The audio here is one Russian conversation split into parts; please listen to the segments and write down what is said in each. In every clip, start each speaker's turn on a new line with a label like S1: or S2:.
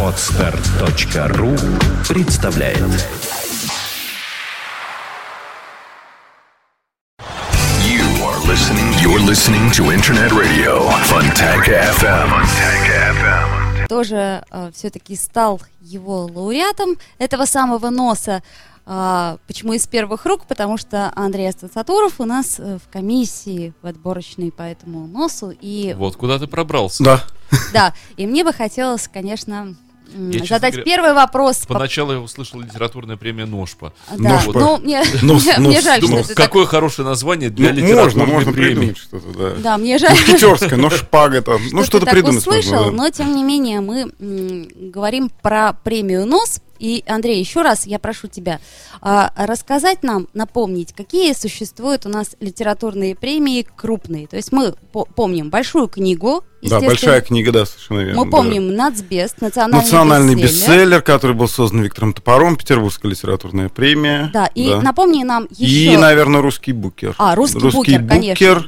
S1: Отстар.ру представляет
S2: You are listening. You're listening to Internet Radio Fontanka FM. Fontanka FM.
S3: тоже все-таки стал его лауреатом этого самого носа. А, почему из первых рук? Потому что Андрей Астацатуров у нас э, в комиссии в отборочной по этому носу. И
S4: Вот куда ты пробрался.
S5: Да.
S3: Да, и мне бы хотелось, конечно,
S4: Я,
S3: задать
S4: говоря,
S3: первый вопрос. по-
S4: Поначалу я услышал литературная премия Ножпа.
S3: Да,
S5: Ножпа.
S3: ну, мне,
S5: Нос,
S3: мне-
S5: нос,
S3: мне жаль,
S4: Думал,
S3: что ты так...
S4: какое хорошее название для
S5: Ну, можно,
S4: литературной
S5: можно
S4: премии.
S5: придумать что-то, да.
S3: Да, мне жаль.
S5: Мушкетерская, но шпага там. Ну,
S3: что
S5: что-то придумать
S3: услышал,
S5: можно, да.
S3: но тем не менее мы м, говорим про премию НОС. И, Андрей, еще раз я прошу тебя а, рассказать нам, напомнить, какие существуют у нас литературные премии крупные. То есть мы по- помним большую книгу,
S5: Да, большая книга, да, совершенно верно.
S3: Мы
S5: да.
S3: помним Нацбест, национальный,
S5: Национальный
S3: бестселлер.
S5: бестселлер, который был создан Виктором Топором, Петербургская литературная премия.
S3: Да, и напомни нам еще...
S5: И, наверное, русский букер.
S3: А, «Русский букер», конечно.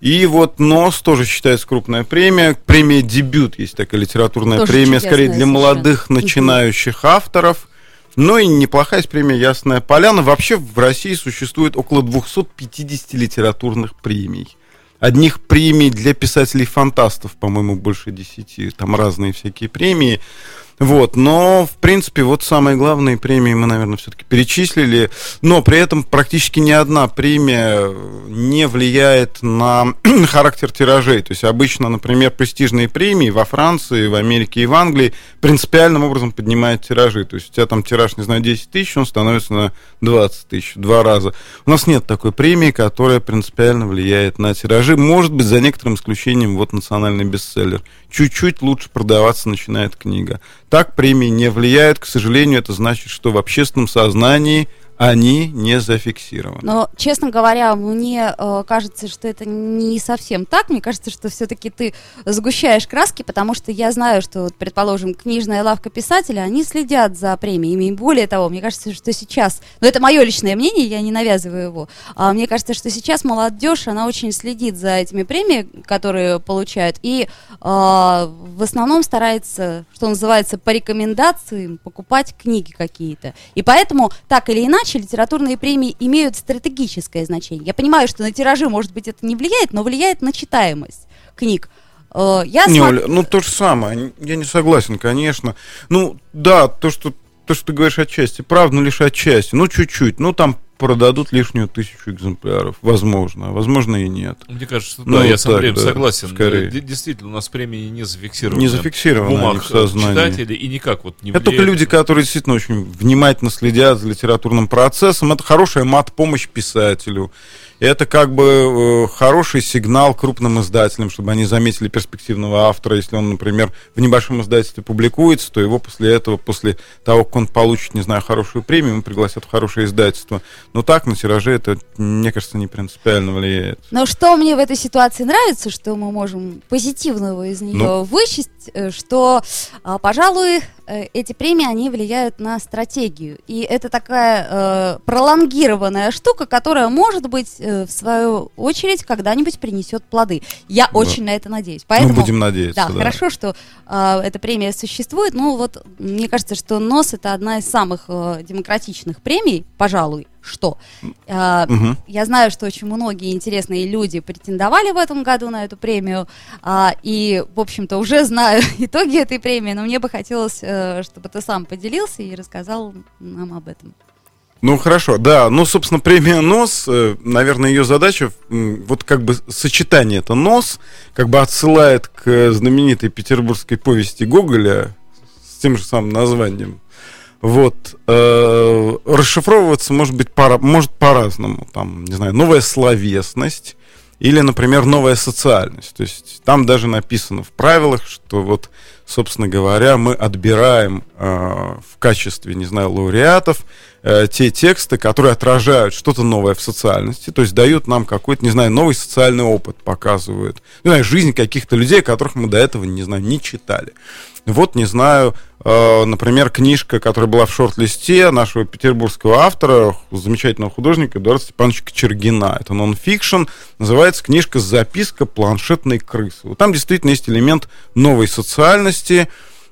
S5: И вот НОС тоже считается крупная премия. Премия «Дебют» есть такая литературная
S3: Тоже
S5: премия, скорее для молодых начинающих авторов. Ну и неплохая есть премия «Ясная поляна». Вообще в России существует около 250 литературных премий. Одних премий для писателей-фантастов, по-моему, больше 10. Там разные всякие премии. Вот, но, в принципе, вот самые главные премии мы, наверное, все-таки перечислили, но при этом практически ни одна премия не влияет на характер тиражей. То есть обычно, например, престижные премии во Франции, в Америке и в Англии принципиальным образом поднимают тиражи. То есть у тебя там тираж, не знаю, 10 тысяч, он становится на 20 тысяч, два раза. У нас нет такой премии, которая принципиально влияет на тиражи. Может быть, за некоторым исключением, вот национальный бестселлер. Чуть-чуть лучше продаваться начинает книга. Так премии не влияют. К сожалению, это значит, что в общественном сознании они не зафиксированы.
S3: Но, честно говоря, мне э, кажется, что это не совсем так. Мне кажется, что все-таки ты сгущаешь краски, потому что я знаю, что, вот, предположим, книжная лавка писателя, они следят за премиями. И более того, мне кажется, что сейчас, но это мое личное мнение, я не навязываю его, а мне кажется, что сейчас молодежь, она очень следит за этими премиями, которые получают, и э, в основном старается, что называется, по рекомендациям покупать книги какие-то. И поэтому, так или иначе, литературные премии имеют стратегическое значение. Я понимаю, что на тиражи, может быть, это не влияет, но влияет на читаемость книг. Э, Я
S5: Не,
S3: смо-
S5: Оля, ну то же самое. Я не согласен, конечно. Ну, да, то, что то, что ты говоришь отчасти, правда, но лишь отчасти. Ну, чуть-чуть. Ну, там продадут лишнюю тысячу экземпляров. Возможно. Возможно и нет.
S4: Мне кажется,
S5: Ну,
S4: да, я
S5: вот
S4: с Андреем
S5: так, да,
S4: согласен.
S5: скорее.
S4: Действительно, у нас премии не зафиксированы.
S5: Не зафиксированы
S4: умах
S5: в сознании.
S4: читателей и никак вот не
S5: Это только люди, которые действительно очень внимательно следят за литературным процессом. Это хорошая мат-помощь писателю. Это как бы э, хороший сигнал крупным издателям, чтобы они заметили перспективного автора. Если он, например, в небольшом издательстве публикуется, то его после этого, после того, как он получит, не знаю, хорошую премию, ему пригласят в хорошее издательство. Но так на тираже это, мне кажется, не принципиально влияет.
S3: Но что мне в этой ситуации нравится, что мы можем позитивного из нее
S5: Ну.
S3: вычесть, э, что, а, пожалуй, э, эти премии, они влияют на стратегию. И это такая э, пролонгированная штука, которая, может быть, э, в свою очередь, когда-нибудь принесет плоды. Я очень на это надеюсь. Поэтому,
S5: ну, будем надеяться.
S3: да,
S5: да.
S3: хорошо, что э, эта премия существует. Ну, вот мне кажется, что НОС это одна из самых э, демократичных премий, пожалуй, что. Э,
S5: Мгм.
S3: я знаю, что очень многие интересные люди претендовали в этом году на эту премию, а, и, в общем-то, уже знаю итоги этой премии, но мне бы хотелось, э, чтобы ты сам поделился и рассказал нам об этом.
S5: Ну хорошо, да. Ну, собственно, премия НОС, э, наверное, ее задача, вот как бы сочетание это НОС, как бы отсылает к знаменитой петербургской повести Гоголя с тем же самым названием. Вот. э, расшифровываться может быть пора, может по-разному. Там, не знаю, новая словесность или, например, новая социальность. То есть там даже написано в правилах, что вот, собственно говоря, мы отбираем э, в качестве, не знаю, лауреатов э, те тексты, которые отражают что-то новое в социальности, то есть дают нам какой-то, не знаю, новый социальный опыт, показывают, не знаю, жизнь каких-то людей, которых мы до этого, не знаю, не читали. Вот, не знаю, Например, книжка, которая была в шорт-листе нашего петербургского автора, замечательного художника Эдуарда Степановича Кочергина. Это нон-фикшн. Называется книжка «Записка планшетной крысы». Вот там действительно есть элемент новой социальности,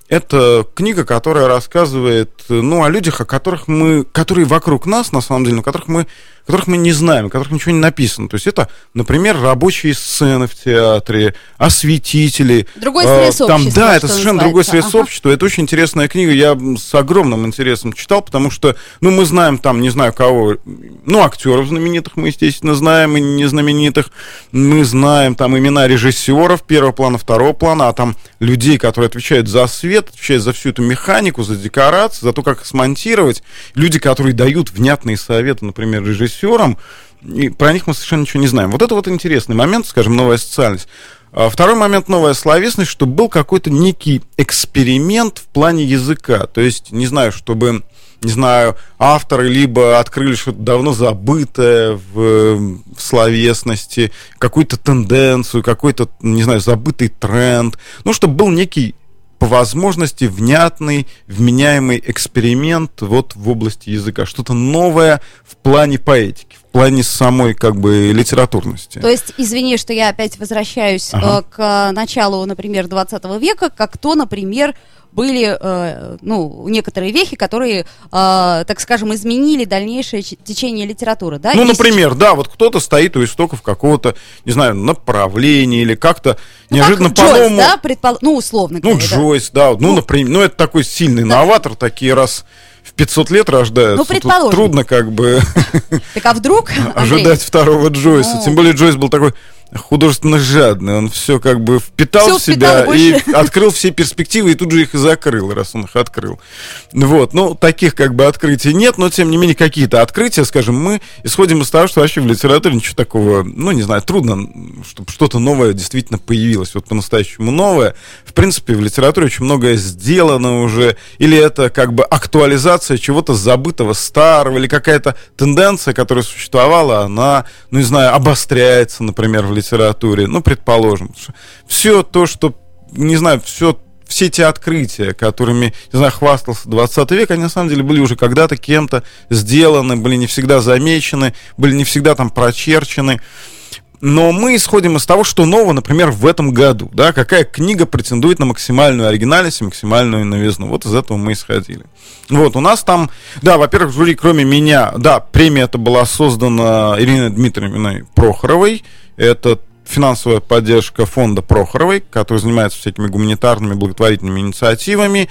S5: это книга, которая рассказывает, ну, о людях, о которых мы, которые вокруг нас, на самом деле, о которых мы, которых мы не знаем, о которых ничего не написано. То есть это, например, рабочие сцены в театре, осветители.
S3: Другой
S5: э,
S3: срез
S5: там,
S3: общества,
S5: Да, это совершенно другой срез
S3: Ага.
S5: общества. Это очень интересная книга. Я с огромным интересом читал, потому что, ну, мы знаем там, не знаю кого, ну, актеров знаменитых мы, естественно, знаем, и незнаменитых. Мы знаем там имена режиссеров первого плана, второго плана, а там людей, которые отвечают за свет, отвечают за всю эту механику, за декорации, за то, как их смонтировать. Люди, которые дают внятные советы, например, режиссерам. И про них мы совершенно ничего не знаем. Вот это вот интересный момент, скажем, новая социальность. А Второй момент новая словесность, что был какой-то некий эксперимент в плане языка. То есть, не знаю, чтобы, не знаю, авторы либо открыли что-то давно забытое в, в словесности, какую-то тенденцию, какой-то, не знаю, забытый тренд. Ну, чтобы был некий по возможности внятный, вменяемый эксперимент вот в области языка. Что-то новое в плане поэтики, в плане самой как бы литературности.
S3: То есть, извини, что я опять возвращаюсь
S5: Ага.
S3: э, к началу, например, 20 века, как то, например, были, э, ну, некоторые вехи, которые, э, так скажем, изменили дальнейшее течение литературы, да?
S5: Ну,
S3: И
S5: например, да, вот кто-то стоит у истоков какого-то, не знаю, направления или как-то
S3: Ну,
S5: неожиданно
S3: как Джойс,
S5: по-новому.
S3: да, предпол- ну, условно
S5: Ну,
S3: говоря, да.
S5: Джойс, да, ну, например, ну, это такой сильный новатор, такие раз 500 лет рождаются.
S3: Ну,
S5: Тут
S3: предположим.
S5: трудно как бы
S3: Так а вдруг, Андрей,
S5: ожидать второго Джойса.
S3: Ну.
S5: Тем более Джойс был такой художественно жадный. Он все как бы впитал
S3: Всё
S5: в себя
S3: впитал,
S5: и
S3: больше.
S5: открыл все перспективы, и тут же их и закрыл, раз он их открыл. Вот. Ну, таких как бы открытий нет, но тем не менее какие-то открытия, скажем, мы исходим из того, что вообще в литературе ничего такого, ну, не знаю, трудно, чтобы что-то новое действительно появилось, вот по-настоящему новое. В принципе, в литературе очень многое сделано уже, или это как бы актуализация чего-то забытого, старого, или какая-то тенденция, которая существовала, она, ну, не знаю, обостряется, например, в литературе, ну, предположим. Все то, что, не знаю, все все те открытия, которыми, не знаю, хвастался 20 век, они на самом деле были уже когда-то кем-то сделаны, были не всегда замечены, были не всегда там прочерчены. Но мы исходим из того, что нового, например, в этом году, да, какая книга претендует на максимальную оригинальность и максимальную новизну. Вот из этого мы исходили. Вот, у нас там, да, во-первых, в жюри, кроме меня, да, премия эта была создана Ириной Дмитриевной Прохоровой. Это финансовая поддержка фонда Прохоровой, который занимается всякими гуманитарными, благотворительными инициативами.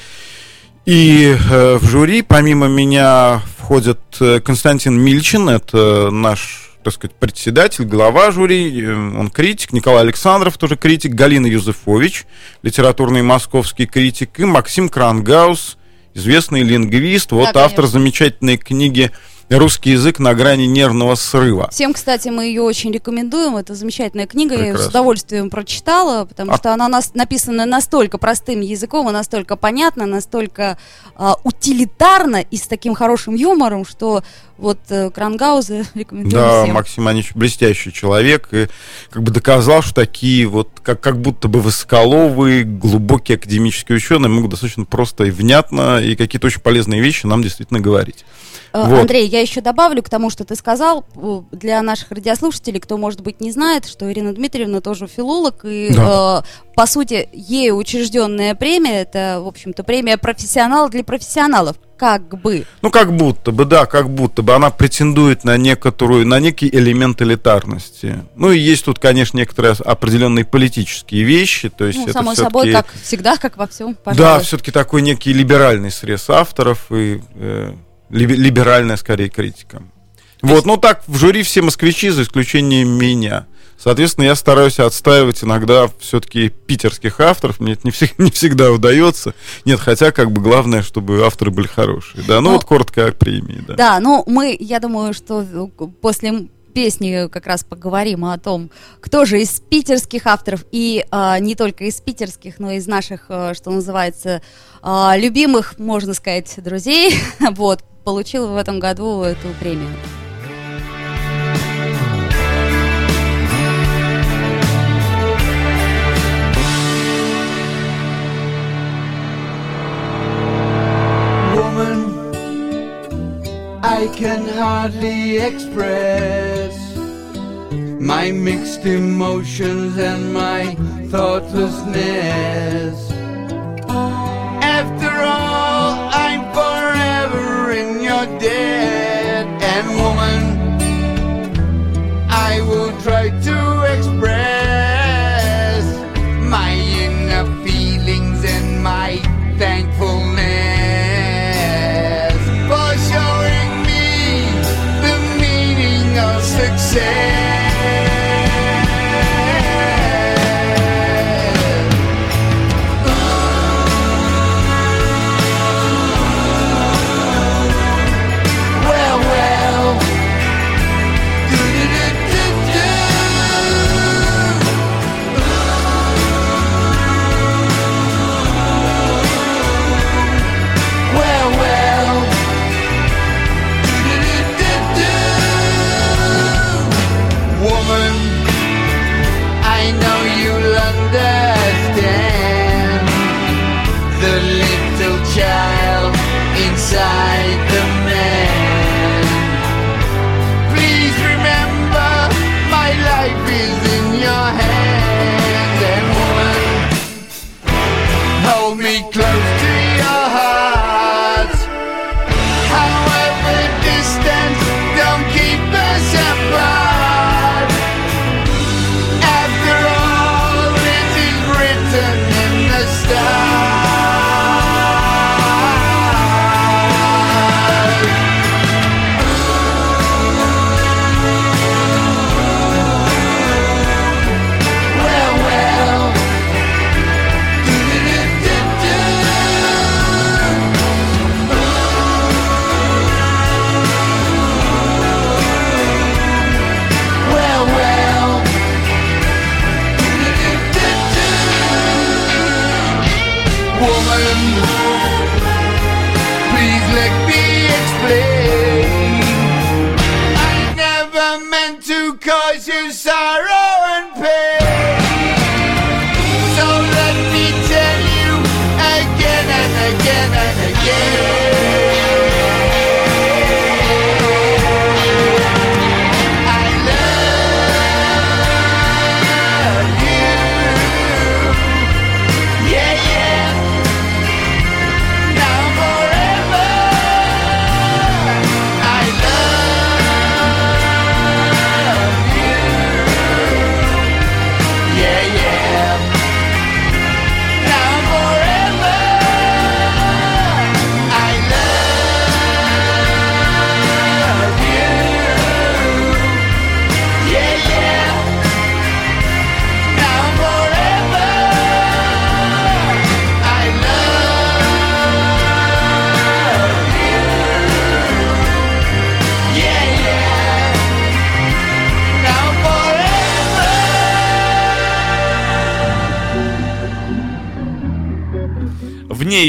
S5: И э, в жюри, помимо меня, входят э, Константин Мильчин, это наш, так сказать, председатель, глава жюри, э, он критик, Николай Александров, тоже критик, Галина Юзефович, литературный московский критик, и Максим Крангаус, известный лингвист, вот
S3: Да,
S5: автор
S3: конечно.
S5: замечательной книги «Русский язык на грани нервного срыва».
S3: Всем, кстати, мы ее очень рекомендуем. Это замечательная книга. Я ее с
S5: Прекрасно.
S3: удовольствием прочитала, потому
S5: А-
S3: что она нас написана настолько простым языком и настолько понятно, настолько а, утилитарно и с таким хорошим юмором, что вот э, Крангауза рекомендую
S5: Да,
S3: всем.
S5: Максим Анич блестящий человек и как бы доказал, что такие вот как, как будто бы высоколовые, глубокие академические ученые могут достаточно просто и внятно и какие-то очень полезные вещи нам действительно говорить.
S3: Э,
S5: Вот.
S3: Андрей, я еще добавлю к тому, что ты сказал, э, для наших радиослушателей, кто, может быть, не знает, что Ирина Дмитриевна тоже филолог, и,
S5: Да.
S3: э, по сути, ею учрежденная премия, это, в общем-то, премия профессионал для профессионалов, как бы.
S5: Ну, как будто бы, да, как будто бы она претендует на некоторую, на некий элемент элитарности. Ну, и есть тут, конечно, некоторые определенные политические вещи, то есть
S3: Ну,
S5: это
S3: само собой, как всегда, как во всем,
S5: Да,
S3: пожалуй.
S5: все-таки такой некий либеральный срез авторов и э, либеральная, скорее, критика. Вот, ну так, в жюри все москвичи, за исключением меня. Соответственно, я стараюсь отстаивать иногда все-таки питерских авторов. Мне это не, всег- не всегда удается. Нет, хотя, как бы, главное, чтобы авторы были хорошие. Да, ну,
S3: Ну,
S5: вот коротко о премии, да.
S3: Да, ну мы, я думаю, что э, после песни как раз поговорим о том, кто же из питерских авторов, и а, не только из питерских, но и из наших, э, что называется, а, любимых, можно сказать, друзей, вот, получил в этом году эту премию.
S6: Can hardly express my mixed emotions and my thoughtlessness. After all, I'm forever in your debt, and woman, I will try to express my inner feelings and my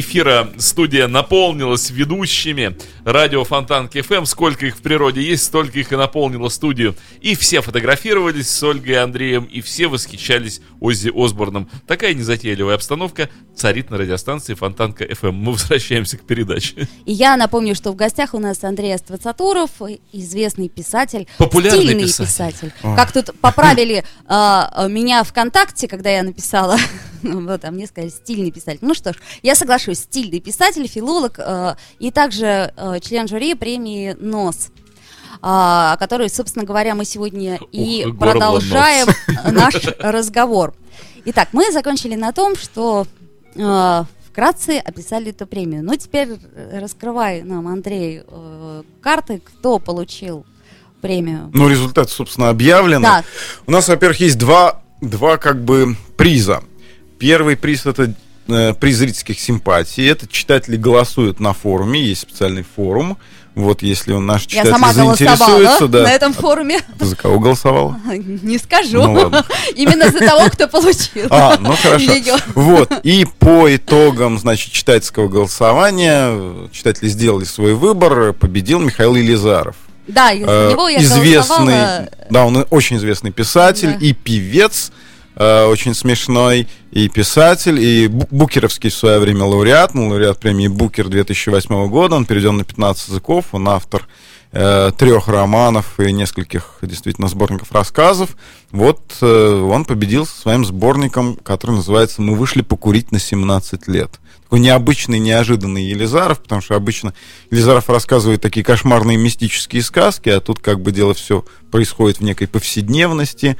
S4: эфира. Студия наполнилась ведущими радио Фонтанки ФМ. Сколько их в природе есть, столько их и наполнило студию. И все фотографировались с Ольгой и Андреем, и все восхищались Оззи Осборном. Такая незатейливая обстановка царит на радиостанции Фонтанка ФМ. Мы возвращаемся к передаче.
S3: И я напомню, что в гостях у нас Андрей Аствацатуров, известный писатель,
S4: Популярный
S3: стильный
S4: писатель.
S3: писатель. Как тут поправили а, меня ВКонтакте, когда я написала, вот, а мне сказали стильный писатель. Ну что ж, я соглашусь, стильный писатель, филолог а, и также а, член жюри премии НОС. а, о которой, собственно говоря, мы сегодня и
S4: Ух, горло
S3: продолжаем
S4: нос.
S3: наш разговор. Итак, мы закончили на том, что э, вкратце описали эту премию. Ну, теперь э, раскрывай нам, Андрей, э, карты, кто получил премию.
S5: Ну, результат, собственно, объявлен.
S3: Да.
S5: У нас, во-первых, есть два, два как бы приза. Первый приз это э, приз зрительских симпатий. Это читатели голосуют на форуме, есть специальный форум. Вот, если он наш
S3: Я
S5: читатель
S3: сама
S5: заинтересуется, да.
S3: на этом форуме.
S5: Ты за кого голосовал?
S3: Не скажу.
S5: Ну.
S3: Именно за того, кто получил.
S5: А, ну хорошо.
S3: Её.
S5: Вот. И по итогам, значит, читательского голосования э, читатели сделали свой выбор. Победил Михаил Елизаров.
S3: Да, из-за
S5: Э,
S3: него я
S5: известный, да, он очень известный писатель
S3: Да.
S5: и певец, очень смешной, и писатель, и бу- букеровский в свое время лауреат, ну, лауреат премии Букер 2008 года, он переведен на 15 языков, он автор э, трех романов и нескольких действительно сборников рассказов. Вот э, он победил со своим сборником, который называется «Мы вышли покурить на 17 лет». Такой необычный, неожиданный Елизаров, потому что обычно Елизаров рассказывает такие кошмарные мистические сказки, а тут как бы дело все происходит в некой повседневности.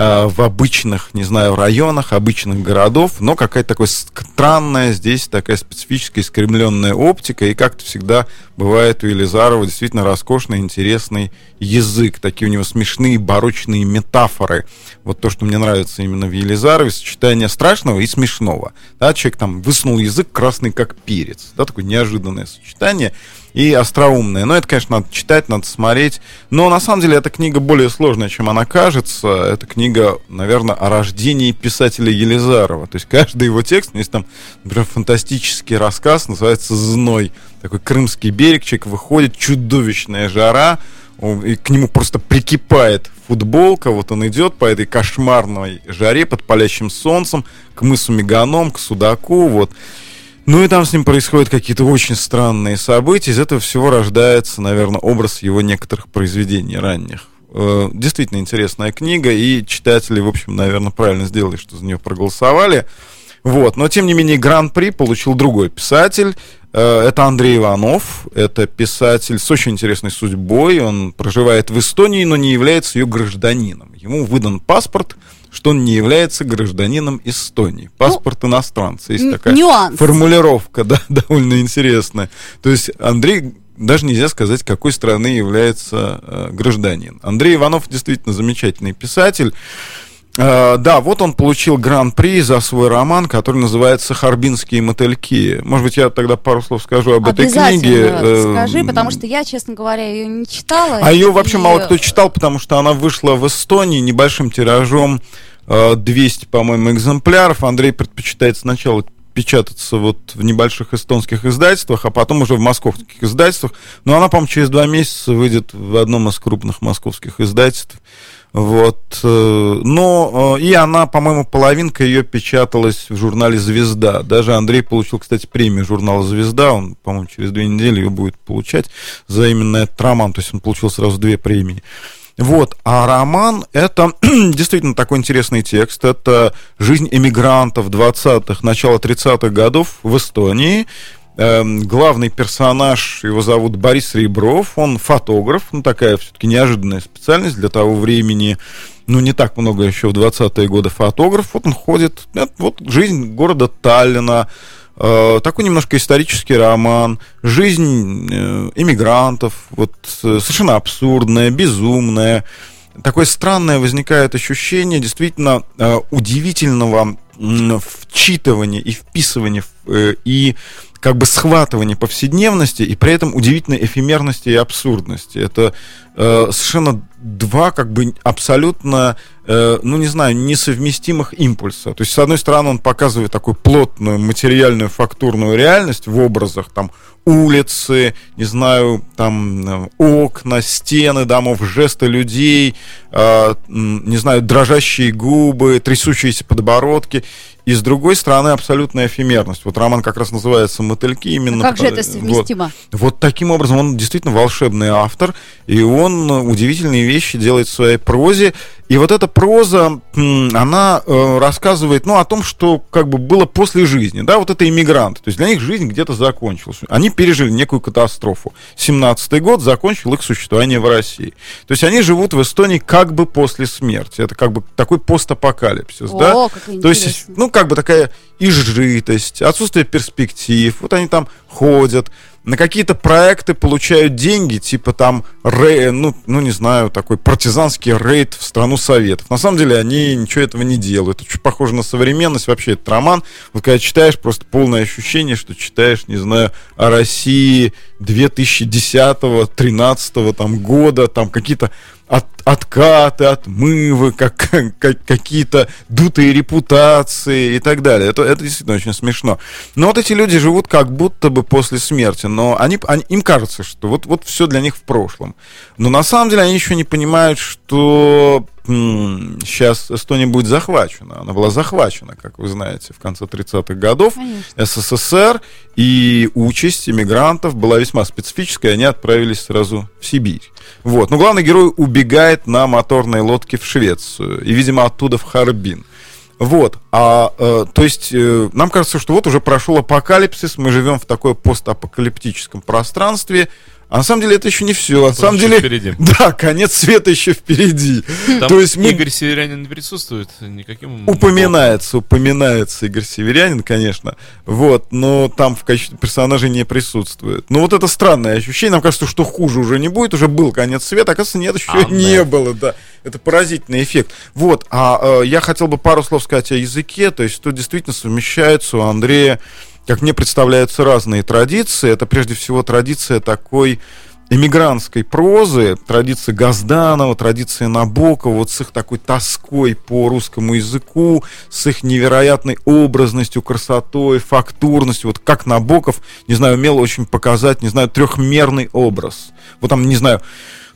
S5: Э, в обычных, не знаю, районах, обычных городов, но какая-то такая странная здесь такая специфическая искривленная оптика, и как-то всегда бывает у Елизарова действительно роскошный, интересный язык, такие у него смешные барочные метафоры. Вот то, что мне нравится именно в Елизарове, сочетание страшного и смешного. Да, человек там высунул язык красный как перец, да, такое неожиданное сочетание и остроумная. Но это, конечно, надо читать, надо смотреть. Но на самом деле эта книга более сложная, чем она кажется. Это книга, наверное, о рождении писателя Елизарова. То есть каждый его текст, есть там, например, фантастический рассказ, называется «Зной». Такой крымский берег, человек выходит, чудовищная жара, и к нему просто прикипает футболка, вот он идет по этой кошмарной жаре под палящим солнцем к мысу Меганом, к Судаку, вот. Ну и там с ним происходят какие-то очень странные события. Из этого всего рождается, наверное, образ его некоторых произведений ранних. Э, действительно интересная книга, и читатели, в общем, наверное, правильно сделали, что за нее проголосовали. Вот. Но, тем не менее, гран-при получил другой писатель. Э, это Андрей Иванов. Это писатель с очень интересной судьбой. Он проживает в Эстонии, но не является ее гражданином. Ему выдан паспорт – что он не является гражданином Эстонии. Паспорт ну, иностранца. Есть такая
S3: нюанс.
S5: формулировка, да, довольно интересная. То есть Андрей даже нельзя сказать, какой страны является э, гражданин. Андрей Иванов действительно замечательный писатель. Uh, да, вот он получил гран-при за свой роман, который называется «Харбинские мотыльки». Может быть, я тогда пару слов скажу об этой книге.
S3: Э, скажи, потому что я, честно говоря, ее не читала.
S5: А ее вообще мало кто читал, потому что она вышла в Эстонии небольшим тиражом 200, э, по-моему, экземпляров. Андрей предпочитает сначала печататься вот в небольших эстонских издательствах, а потом уже в московских издательствах. Но она, по-моему, через два месяца выйдет в одном из крупных московских издательств. Вот. Э, но э, и она, по-моему, половинка ее печаталась в журнале «Звезда». Даже Андрей получил, кстати, премию журнала «Звезда». Он, по-моему, через две недели ее будет получать за именно этот роман. То есть он получил сразу две премии. Вот. А роман — это действительно такой интересный текст. Это жизнь эмигрантов 20-х, начала 30-х годов в Эстонии. Эм, главный персонаж, его зовут Борис Ребров, он фотограф, ну такая все-таки неожиданная специальность для того времени, ну не так много еще в 20-е годы фотограф, вот он ходит, это вот жизнь города Таллина, э, такой немножко исторический роман, жизнь э, иммигрантов, вот э, совершенно абсурдная, безумная, такое странное возникает ощущение действительно удивительного вчитывания и вписывания и как бы схватывание повседневности и при этом удивительной эфемерности и абсурдности. Это э, совершенно два как бы абсолютно, э, ну не знаю, несовместимых импульса. То есть, с одной стороны, он показывает такую плотную материальную фактурную реальность в образах там улицы, не знаю, там э, окна, стены домов, жесты людей, э, не знаю, дрожащие губы, трясущиеся подбородки. И с другой стороны, абсолютная эфемерность. Вот роман как раз называется «Мотыльки». Именно
S3: а как же это совместимо?
S5: Вот, вот таким образом он действительно волшебный автор, и он удивительные вещи делает в своей прозе. И вот эта проза, она э, рассказывает, ну, о том, что как бы было после жизни, да, вот это иммигранты, то есть для них жизнь где-то закончилась. Они пережили некую катастрофу. 17-й год закончил их существование в России. То есть они живут в Эстонии как бы после смерти. Это как бы такой постапокалипсис,
S3: О,
S5: да?
S3: как
S5: То есть, ну, как бы такая изжитость, отсутствие перспектив. Вот они там ходят, на какие-то проекты получают деньги, типа там, рей, ну, ну, не знаю, такой партизанский рейд в страну Советов. На самом деле они ничего этого не делают. Это чуть похоже на современность. Вообще, этот роман, вот когда читаешь, просто полное ощущение, что читаешь, не знаю, о России 2010-2013 там, года, там какие-то от, откаты, отмывы, как, как- какие-то дутые репутации и так далее. Это, это действительно очень смешно. Но вот эти люди живут как будто бы после смерти, но они, они- им кажется, что вот, вот все для них в прошлом. Но на самом деле они еще не понимают, что сейчас Эстония будет захвачена. Она была захвачена, как вы знаете, в конце 30-х годов.
S3: Конечно.
S5: СССР, и участь иммигрантов была весьма специфическая, они отправились сразу в Сибирь. Вот. Но главный герой убегает на моторной лодке в Швецию, и, видимо, оттуда в Харбин. Вот, а, э, то есть э, нам кажется, что вот уже прошел апокалипсис, мы живем в такой постапокалиптическом пространстве, а на самом деле это еще не все. На самом деле,
S4: впереди.
S5: да, конец света еще впереди.
S4: Там
S5: То есть мы
S4: Игорь Северянин присутствует никаким...
S5: Упоминается, упоминается Игорь Северянин, конечно. Вот, но там в качестве персонажа не присутствует. Но вот это странное ощущение. Нам кажется, что хуже уже не будет. Уже был конец света. Оказывается, нет, еще
S4: А,
S5: не
S4: да.
S5: было, да. Это поразительный эффект. Вот, а э, я хотел бы пару слов сказать о языке. То есть, тут действительно совмещается у Андрея, как мне представляются разные традиции. Это прежде всего традиция такой эмигрантской прозы, традиции Газданова, традиции Набокова, вот с их такой тоской по русскому языку, с их невероятной образностью, красотой, фактурностью, вот как Набоков, не знаю, умел очень показать, не знаю, трехмерный образ. Вот там, не знаю,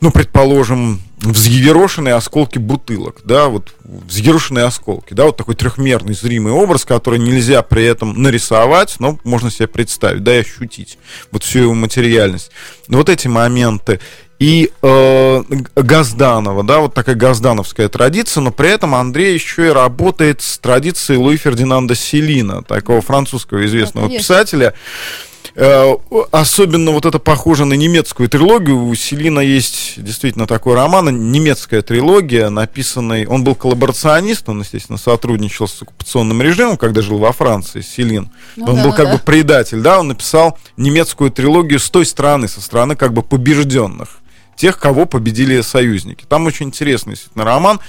S5: ну, предположим, взъерошенные осколки бутылок, да, вот взъерошенные осколки, да, вот такой трехмерный зримый образ, который нельзя при этом нарисовать, но можно себе представить, да, и ощутить вот всю его материальность. Ну, вот эти моменты. И э, Газданова, да, вот такая газдановская традиция, но при этом Андрей еще и работает с традицией Луи Фердинанда Селина, такого французского известного
S3: есть.
S5: писателя. Э, Особенно вот это похоже на немецкую трилогию. У Селина есть действительно такой роман, немецкая трилогия, написанный... Он был коллаборационист, он, естественно, сотрудничал с оккупационным режимом, когда жил во Франции, Селин.
S3: Ну
S5: он
S3: да,
S5: был
S3: ну
S5: как
S3: да.
S5: бы предатель, да, он написал немецкую трилогию с той стороны, со стороны как бы побежденных, тех, кого победили союзники. Там очень интересный действительно роман.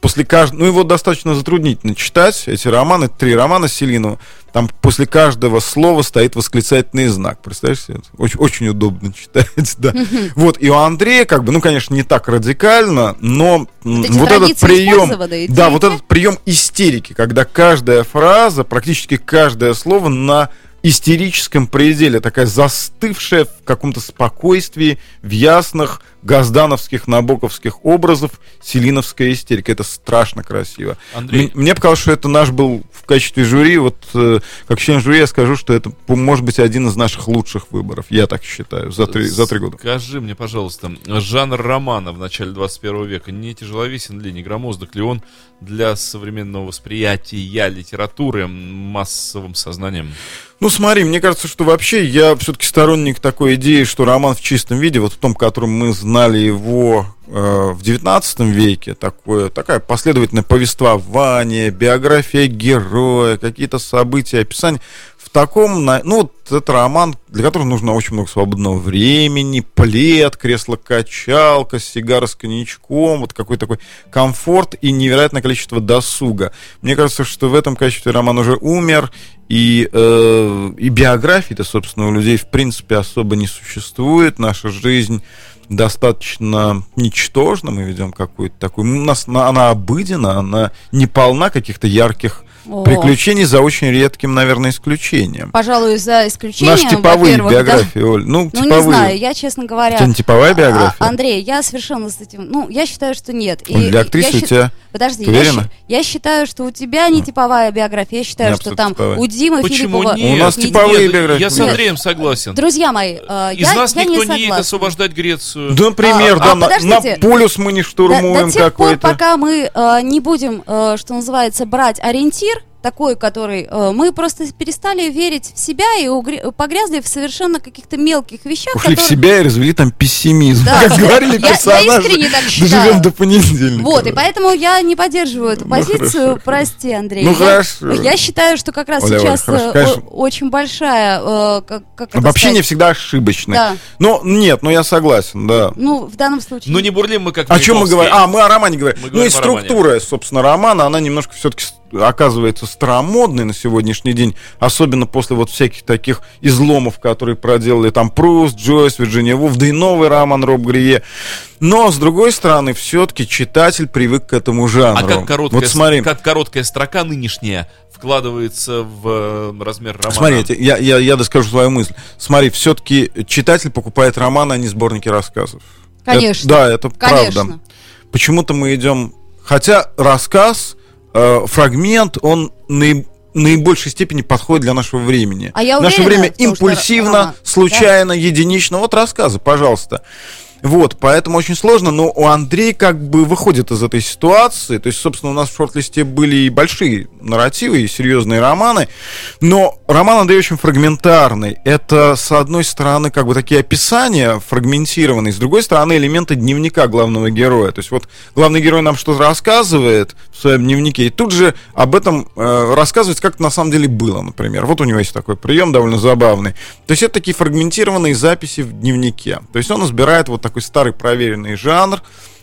S5: После каждого, ну его достаточно затруднительно читать, эти романы, три романа Селинова, там после каждого слова стоит восклицательный знак, представляешь себе? Очень, очень удобно читать, да. Вот, и у Андрея, как бы, ну, конечно, не так радикально, но
S3: Вот
S5: этот прием, да, вот этот прием истерики, когда каждая фраза, практически каждое слово на истерическом пределе, такая застывшая в каком-то спокойствии, в ясных газдановских, набоковских образов селиновская истерика. Это страшно красиво.
S4: Андрей.
S5: Мне показалось, что это наш был в качестве жюри. Вот э, как член жюри я скажу, что это может быть один из наших лучших выборов. Я так считаю, за три, за три года.
S4: Скажи мне, пожалуйста, жанр романа в начале 21 века не тяжеловесен ли, не громоздок ли он для современного восприятия литературы массовым сознанием?
S5: Ну, смотри, мне кажется, что вообще я все-таки сторонник такой идеи, что роман в чистом виде, вот в том, котором мы знали его в 19 веке, такое, такая последовательное повествование, биография героя, какие-то события, описания. В таком, ну, вот это роман, для которого нужно очень много свободного времени, плед, кресло-качалка, сигара с коньячком, вот какой такой комфорт и невероятное количество досуга. Мне кажется, что в этом качестве роман уже умер, и, э, и биографии-то, собственно, у людей в принципе особо не существует. Наша жизнь достаточно ничтожна, мы ведем какую-то такую... У нас на- она обыденна, она не полна каких-то ярких
S3: О.
S5: приключений за очень редким, наверное, исключением.
S3: Пожалуй, за исключением,
S5: Наши типовые
S3: во-первых, да.
S5: биографии, Оль. Ну,
S3: Ну,
S5: типовые.
S3: не знаю, я, честно говоря...
S5: У тебя не типовая
S3: а,
S5: биография?
S3: Андрей, я совершенно с этим... Ну, я считаю, что нет. И
S5: для актрисы
S3: я
S5: у тебя...
S3: Подожди,
S5: Ты
S3: я, я считаю, что у тебя не типовая биография. Я считаю, что там
S5: типовая.
S3: у Димы
S4: Почему
S3: Филиппова...
S4: нет?
S5: У нас типовые
S4: Нет,
S5: биографии.
S4: Я с
S5: Нет.
S4: Андреем согласен.
S3: Друзья мои, э,
S4: Из
S3: я,
S4: нас
S3: я
S4: никто
S3: не
S4: едет освобождать Грецию.
S5: Да, например,
S3: А,
S5: да,
S3: а,
S5: на, на полюс мы не штурмуем
S3: до тех пор,
S5: какой-то.
S3: пока мы э, не будем, э, что называется, брать ориентир, Twitter? Такой, который э, мы просто перестали верить в себя и угре- погрязли в совершенно каких-то мелких вещах.
S5: Ушли в
S3: которые-
S5: себя и развели там пессимизм.
S3: Да,
S5: как говорили
S3: я- я
S5: персонажи.
S3: искренне так
S5: Доживем
S3: считаю.
S5: до понедельника.
S3: Вот, и поэтому я не поддерживаю эту
S5: Ну,
S3: позицию.
S5: хорошо,
S3: Прости, Андрей.
S5: Ну,
S3: я,
S5: хорошо.
S3: я считаю, что как раз
S5: Оля, Оля,
S3: сейчас
S5: хорошо,
S3: э,
S5: конечно.
S3: о- очень большая, э, как, как
S5: Обобщение
S3: сказать?
S5: всегда ошибочное.
S3: Да.
S5: Ну, нет, ну я согласен, да.
S3: Ну, в данном случае.
S4: Ну не бурлим мы как
S5: О чем мы говорим? А, мы о романе говорим.
S4: Мы
S5: ну и
S4: говорим романе.
S5: структура, собственно, романа, она немножко все-таки оказывается старомодной на сегодняшний день, особенно после вот всяких таких изломов, которые проделали там Пруст, Джойс, Вирджиния Вулф, да и новый роман Роб Грие. Но, с другой стороны, все-таки читатель привык к этому жанру.
S4: А как короткая,
S5: вот смотри,
S4: как короткая строка нынешняя вкладывается в э, размер романа?
S5: Смотрите, я, я, я доскажу свою мысль. Смотри, все-таки читатель покупает романы, а не сборники рассказов.
S3: Конечно.
S5: Это- да, это
S3: Конечно.
S5: правда. Почему-то мы идем... Хотя рассказ, э, фрагмент, он наиб- наибольшей степени подходит для нашего времени.
S3: А я
S5: Наше
S3: уверена
S5: время
S3: в том, что
S5: импульсивно,
S3: роман,
S5: случайно, единично. Вот рассказы, пожалуйста. Вот, поэтому очень сложно, но у Андрея как бы выходит из этой ситуации. То есть, собственно, у нас в шорт-листе были и большие нарративы, и серьезные романы, но роман Андрея очень фрагментарный. Это, с одной стороны, как бы такие описания фрагментированные, с другой стороны, элементы дневника главного героя. То есть, вот главный герой нам что-то рассказывает в своем дневнике, и тут же об этом э, рассказывает, как на самом деле было, например. Вот у него есть такой прием довольно забавный. То есть, это такие фрагментированные записи в дневнике. То есть, он избирает вот такой старый проверенный жанр,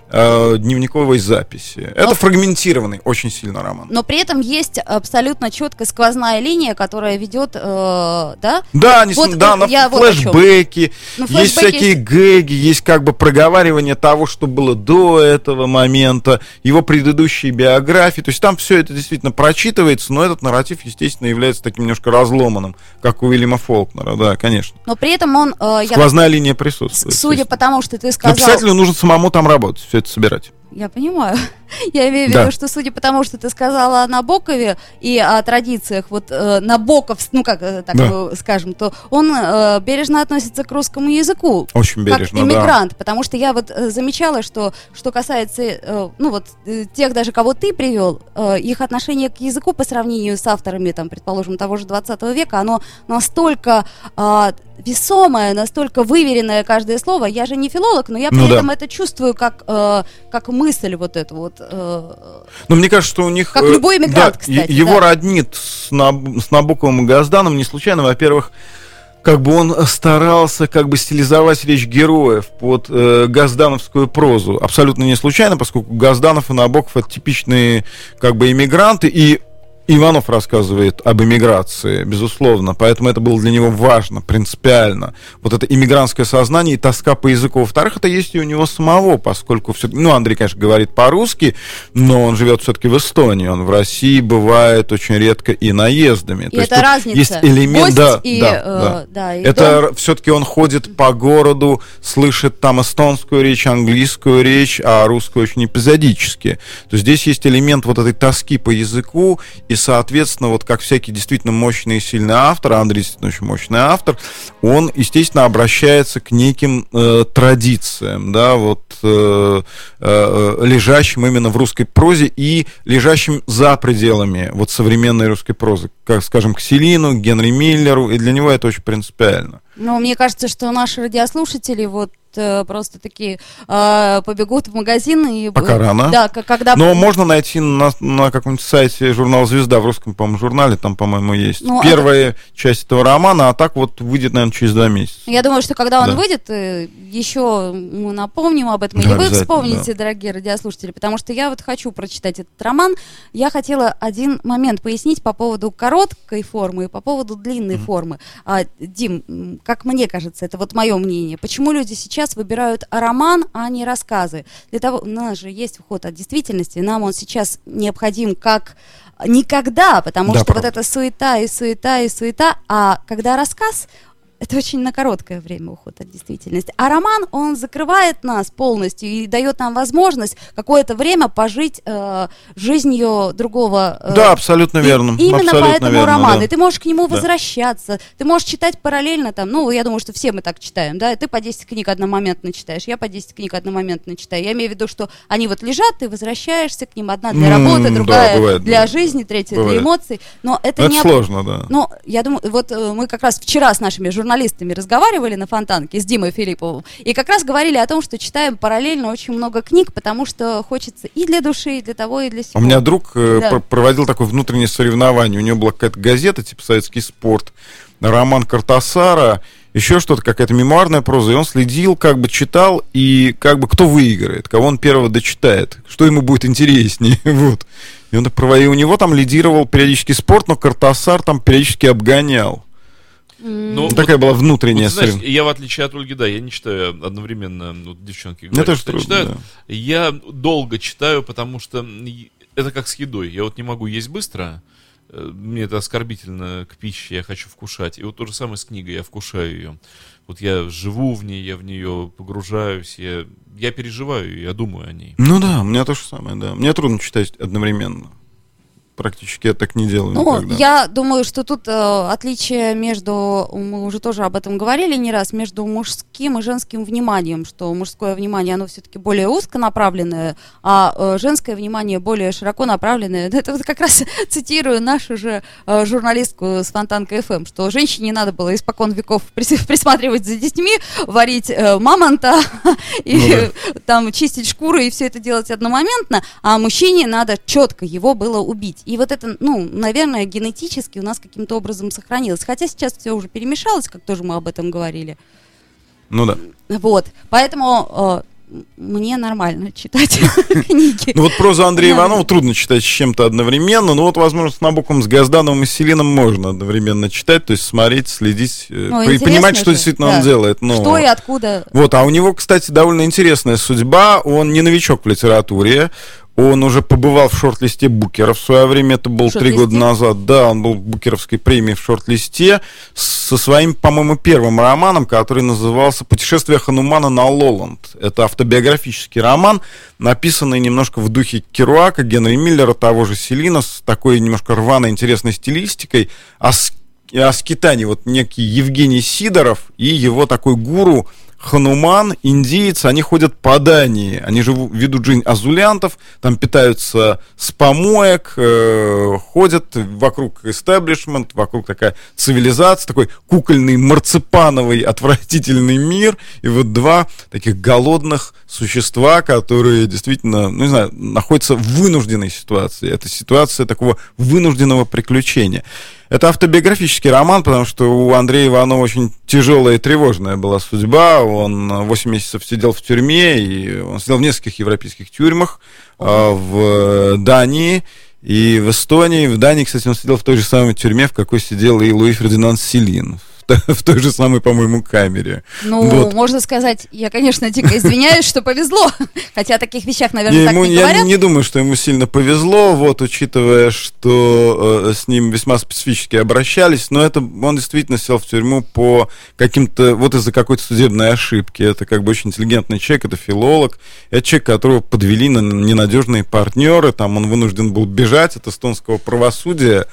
S5: э, дневниковой записи. Это
S3: Но-
S5: фрагментированный очень сильно роман.
S3: Но при этом есть абсолютно четкая сквозная линия, которая ведет, э, да?
S5: Да, с-
S3: Вот,
S5: да, на
S3: я вот
S5: флешбеки,
S3: Ну,
S5: есть всякие гэги, есть как бы проговаривание того, что было до этого момента, его предыдущие биографии. То есть там все это действительно прочитывается, но этот нарратив, естественно, является таким немножко разломанным, как у Уильяма Фолкнера, да, конечно.
S3: Но при этом он, э, я,
S5: Сквозная линия
S3: с-
S5: присутствует.
S3: судя по тому, что ты
S5: есть
S3: сказал,
S5: Написателю нужно самому там работать, все это собирать.
S3: Я понимаю. Я имею в
S5: Да.
S3: виду, что судя по тому, что ты сказала о Набокове и о традициях вот э, Набоков, ну как э, так
S5: Да.
S3: э, скажем, то он э, бережно относится к русскому языку.
S5: Очень бережно,
S3: как
S5: да.
S3: иммигрант, потому что я вот э, замечала, что что касается, э, ну вот э, тех даже, кого ты привел, э, их отношение к языку по сравнению с авторами, там, предположим, того же 20 века, оно настолько а, весомое, настолько выверенное каждое слово. Я же не филолог, но я при
S5: Ну да.
S3: этом это чувствую как э, как мысль вот эту вот. э,
S5: Но мне кажется, что у них...
S3: Как
S5: э,
S3: любой эмигрант,
S5: да,
S3: кстати,
S5: Его
S3: да.
S5: роднит с, Наб- с Набоковым и Газданом не случайно. Во-первых, как бы он старался как бы стилизовать речь героев под э, газдановскую прозу. Абсолютно не случайно, поскольку Газданов и Набоков это типичные как бы иммигранты, и Иванов рассказывает об эмиграции, безусловно, поэтому это было для него важно, принципиально. Вот это иммигрантское сознание и тоска по языку. Во-вторых, это есть и у него самого, поскольку все ну, Андрей, конечно, говорит по-русски, но он живет все-таки в Эстонии, он в России бывает очень редко и наездами.
S3: И это разница.
S5: Есть элемент,
S3: Гость
S5: да,
S3: и,
S5: да,
S3: э,
S5: да.
S3: да, и
S5: это все-таки он ходит по городу, слышит там эстонскую речь, английскую речь, а русскую очень эпизодически. То здесь есть элемент вот этой тоски по языку, и, соответственно, вот как всякий действительно мощный и сильный автор, Андрей действительно очень мощный автор, он, естественно, обращается к неким э, традициям, да, вот э, э, лежащим именно в русской прозе и лежащим за пределами вот современной русской прозы, как, скажем, к Селину, к Генри Миллеру, и для него это очень принципиально.
S3: Ну, мне кажется, что наши радиослушатели вот э, просто такие э, побегут в магазин и...
S5: Пока рано.
S3: Да, когда...
S5: Но можно найти на, на каком-нибудь сайте журнала «Звезда» в русском, по-моему, журнале, там, по-моему, есть
S3: Ну,
S5: первая часть этого романа, а так вот выйдет, наверное, через два месяца.
S3: Я думаю, что когда он
S5: Да.
S3: выйдет, э, еще мы напомним об этом.
S5: Да,
S3: Или вы вспомните, дорогие радиослушатели, потому что я вот хочу прочитать этот роман. Я хотела один момент пояснить по поводу короткой формы и по поводу длинной формы. А, Дим, как мне кажется, это вот мое мнение. Почему люди сейчас выбирают роман, а не рассказы? Для того, у нас же есть уход от действительности, нам он сейчас необходим как никогда, потому
S5: Да,
S3: что вот
S5: правда.
S3: эта суета и суета и суета, а когда рассказ, это очень на короткое время уход от действительности. А роман, он закрывает нас полностью и дает нам возможность какое-то время пожить э, жизнью другого. э,
S5: Да, абсолютно
S3: и-
S5: верно.
S3: Именно
S5: абсолютно
S3: поэтому
S5: верно,
S3: роман.
S5: да.
S3: И ты можешь к нему
S5: Да.
S3: возвращаться. Ты можешь читать параллельно там. Ну, я думаю, что все мы так читаем, да. Ты по 10 книг одномоментно читаешь, я по 10 книг одномоментно читаю. Я имею в виду, что они вот лежат, ты возвращаешься к ним. Одна для работы,
S5: да,
S3: другая
S5: бывает,
S3: для
S5: бывает.
S3: жизни, третья
S5: Бывает.
S3: для эмоций. Но это
S5: Это
S3: не
S5: сложно, да.
S3: но я думаю, вот э, мы как раз вчера с нашими журналистами разговаривали на Фонтанке с Димой Филипповым, и как раз говорили о том, что читаем параллельно очень много книг, потому что хочется и для души, и для того, и для себя.
S5: У меня друг э,
S3: Да.
S5: пр- проводил такое внутреннее соревнование. У него была какая-то газета, типа «Советский спорт», роман Картасара, еще что-то, какая-то мемуарная проза. И он следил, как бы читал, и как бы кто выиграет, кого он первого дочитает, что ему будет интереснее. вот. И он так проводил. У него там лидировал периодически спорт, но Картасар там периодически обгонял.
S4: Ну, вот-
S5: Такая была внутренняя
S4: Вот, знаешь, я в отличие от Ольги, да, я не читаю одновременно, ну, вот девчонки
S5: Мне
S4: говорят,
S5: тоже
S4: что
S5: трудно,
S4: читают.
S5: да.
S4: Я долго читаю, потому что это как с едой. Я вот не могу есть быстро, э, мне это оскорбительно к пище, я хочу вкушать. И вот то же самое с книгой, я вкушаю ее. Вот я живу в ней, я в нее погружаюсь, я, я переживаю, я думаю о ней.
S5: Ну да, у меня то же самое, да. Мне трудно читать одновременно. Практически я так не делаю
S3: Ну,
S5: никогда.
S3: я думаю, что тут э, отличие между, мы уже тоже об этом говорили не раз, между мужским и женским вниманием, что мужское внимание, оно все-таки более узконаправленное, а э, женское внимание более широко направленное. Это вот как раз цитирую нашу же э, журналистку с Фонтанка ФМ, что женщине надо было испокон веков прис- присматривать за детьми, варить э, мамонта и
S5: Ну
S3: там чистить шкуры и все это делать одномоментно, а мужчине надо четко его было убить. И вот это, ну, наверное, генетически у нас каким-то образом сохранилось. Хотя сейчас все уже перемешалось, как тоже мы об этом говорили.
S5: Ну да.
S3: Вот. Поэтому э, мне нормально читать книги.
S5: Ну вот прозу Андрея Иванова трудно читать с чем-то одновременно, но вот, возможно, с Набоком, с Газдановым и Селином можно одновременно читать, то есть смотреть, следить, э,
S3: Ну,
S5: и понимать, что действительно
S3: да.
S5: он делает. Ну,
S3: Что и откуда.
S5: Вот, а у него, кстати, довольно интересная судьба. Он не новичок в литературе. Он уже побывал в шорт-листе Букера в свое время, это было три года назад. Да, он был в Букеровской премии в шорт-листе со своим, по-моему, первым романом, который назывался «Путешествие Ханумана на Лоланд». Это автобиографический роман, написанный немножко в духе Керуака, Генри Миллера, того же Селина, с такой немножко рваной, интересной стилистикой, о, с- о скитании. Вот некий Евгений Сидоров и его такой гуру Хануман, индиец, они ходят по Дании. Они живут, ведут жизнь азулянтов, там питаются с помоек, э, ходят вокруг истеблишмент, вокруг такая цивилизация, такой кукольный, марципановый, отвратительный мир. И вот два таких голодных существа, которые действительно, ну не знаю, находятся в вынужденной ситуации. Это ситуация такого вынужденного приключения. Это автобиографический роман, потому что у Андрея Иванова очень тяжелая и тревожная была судьба. Он 8 месяцев сидел в тюрьме, и он сидел в нескольких европейских тюрьмах, а, в Дании и в Эстонии. В Дании, кстати, он сидел в той же самой тюрьме, в какой сидел и Луи Фердинанд Селин. В то- В той же самой, по-моему, камере.
S3: Ну,
S5: Вот.
S3: можно сказать, я, конечно, дико извиняюсь, что повезло. Хотя о таких вещах, наверное,
S5: Не,
S3: так
S5: ему,
S3: не
S5: я
S3: говорят.
S5: не думаю, что ему сильно повезло, вот, учитывая, что э, с ним весьма специфически обращались, но это он действительно сел в тюрьму по каким-то, вот из-за какой-то судебной ошибки. Это как бы очень интеллигентный человек, это филолог, это человек, которого подвели на ненадежные партнеры, там он вынужден был бежать от эстонского правосудия.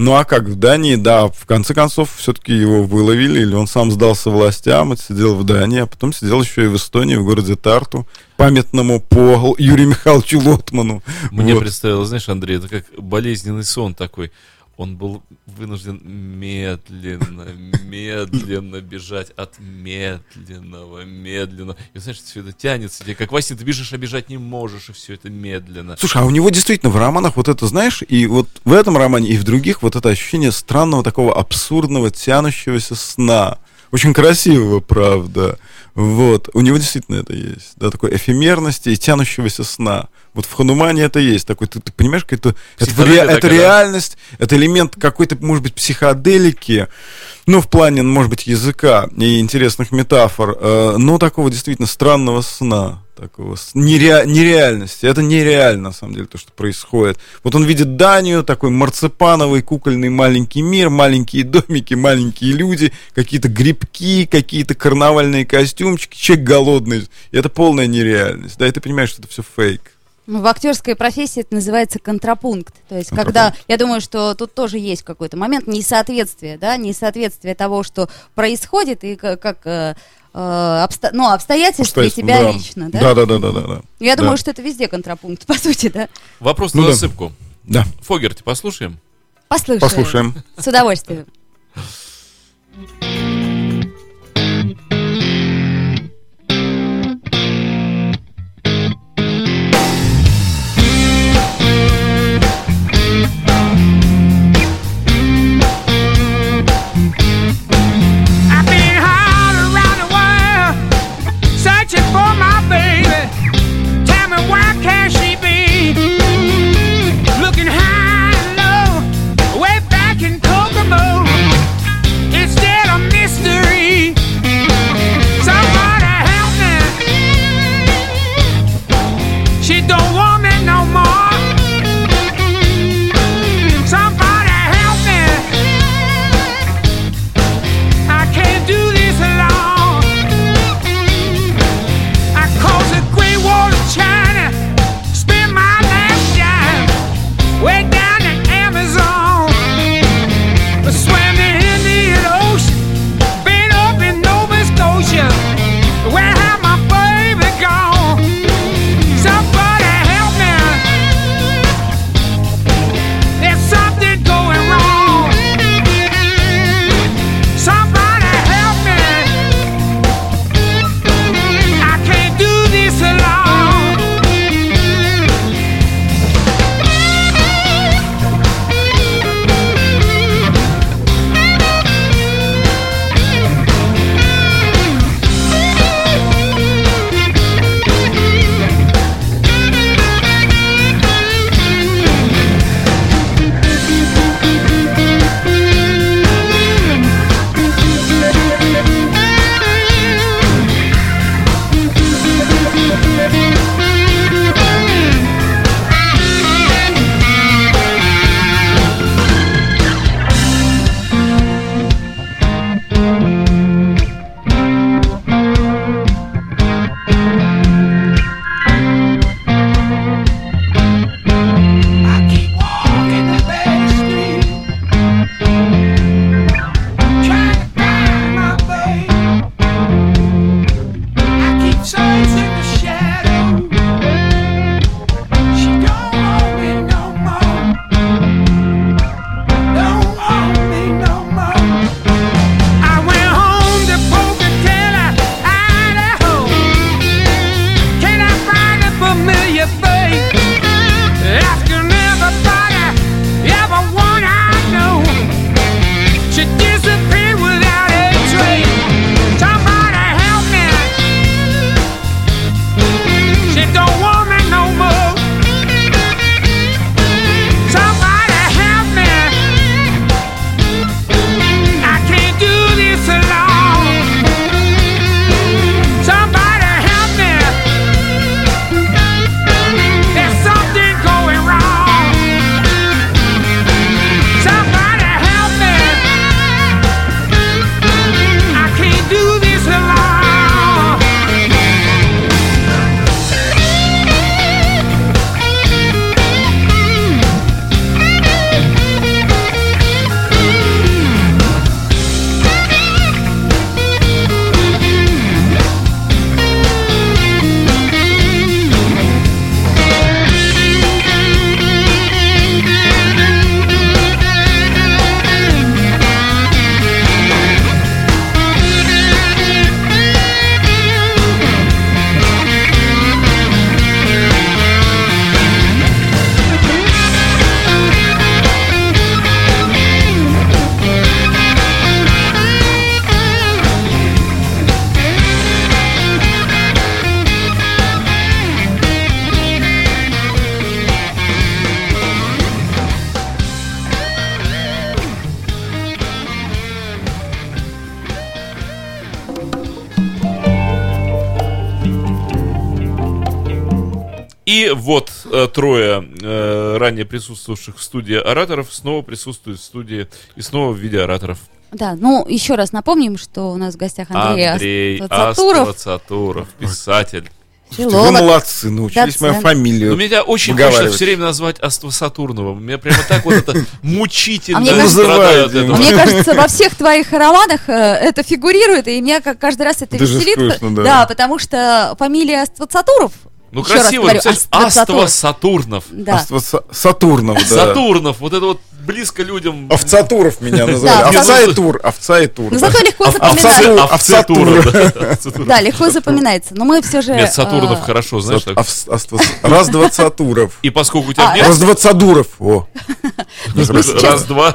S5: Ну а как в Дании, да, в конце концов все-таки его выловили, или он сам сдался властям, отсидел в Дании, а потом сидел еще и в Эстонии, в городе Тарту, памятному по Юрию Михайловичу Лотману.
S4: Мне
S5: Вот.
S4: представилось, знаешь, Андрей, это как болезненный сон такой. Он был вынужден медленно, медленно бежать от медленного, медленно. И знаешь, все это тянется тебе, как сне, ты бежишь, а бежать не можешь, и все это медленно.
S5: Слушай, а у него действительно в романах вот это, знаешь, и вот в этом романе, и в других вот это ощущение странного такого абсурдного, тянущегося сна. Очень красивого, правда. Вот. У него действительно это есть. Да, такой эфемерности и тянущегося сна. Вот в Ханумане это есть. Такой, ты, ты понимаешь, это, это, ре- это
S4: да?
S5: реальность, это элемент какой-то, может быть, психоделики, ну, в плане, может быть, языка и интересных метафор, э, но такого действительно странного сна, такого нере- нереальности. Это нереально, на самом деле, то, что происходит. Вот он видит Данию, такой марципановый кукольный маленький мир, маленькие домики, маленькие люди, какие-то грибки, какие-то карнавальные костюмчики, человек голодный. И это полная нереальность. Да, и ты понимаешь, что это все фейк.
S3: В актерской профессии это называется контрапункт. То есть,
S5: Контрапункт.
S3: когда, я думаю, что тут тоже есть какой-то момент несоответствия, да, несоответствия того, что происходит, и как, как, э, э, обсто- ну, обстоятельства и тебя
S5: да.
S3: лично, да?
S5: Да, да, да, да, да. да.
S3: Я
S5: Да.
S3: думаю, что это везде контрапункт, по сути, да?
S4: Вопрос
S5: Ну
S4: на засыпку.
S5: Да,
S4: Фогерти, послушаем?
S3: Послушаем.
S5: послушаем.
S3: С удовольствием.
S4: трое э, ранее присутствовавших в студии ораторов снова присутствуют в студии и снова в виде ораторов.
S3: Да, ну еще раз напомним, что у нас в гостях Андрей,
S4: Андрей
S3: Астацатуров,
S4: Астацатуров, писатель.
S5: Вы
S3: филолог.
S5: молодцы, научились мою
S3: доцент.
S5: фамилию.
S4: Ну, меня очень хочется все время назвать Аства Сатурновым. Меня прямо так вот это мучительно
S3: А
S5: Называют
S4: этого.
S3: А мне кажется, во всех твоих романах э, это фигурирует, и меня как каждый раз это веселит.
S5: да.
S3: потому что фамилия Ствацатуров.
S4: Ну,
S3: еще раз
S4: красиво,
S3: говорю,
S4: представляешь,
S3: Ствацатуров.
S4: Аства Сатурнов.
S3: Да.
S5: Аства Са- Сатурнов, да.
S4: Сатурнов, вот это вот близко людям.
S5: Овцатуров меня
S3: Да,
S5: называют. Овца
S4: Овцатуров.
S5: и тур, овца и тур. Да.
S3: зато легко запоминается.
S4: овцы Тура, да.
S3: Да, легко запоминается. Но мы все же...
S4: Нет, Сатурнов
S3: э,
S4: хорошо, знаешь, так.
S5: Раз двадцатуров.
S4: И поскольку у тебя
S3: А,
S4: нет...
S5: Раз двадцатуров. О.
S3: сейчас-
S4: Раз-два.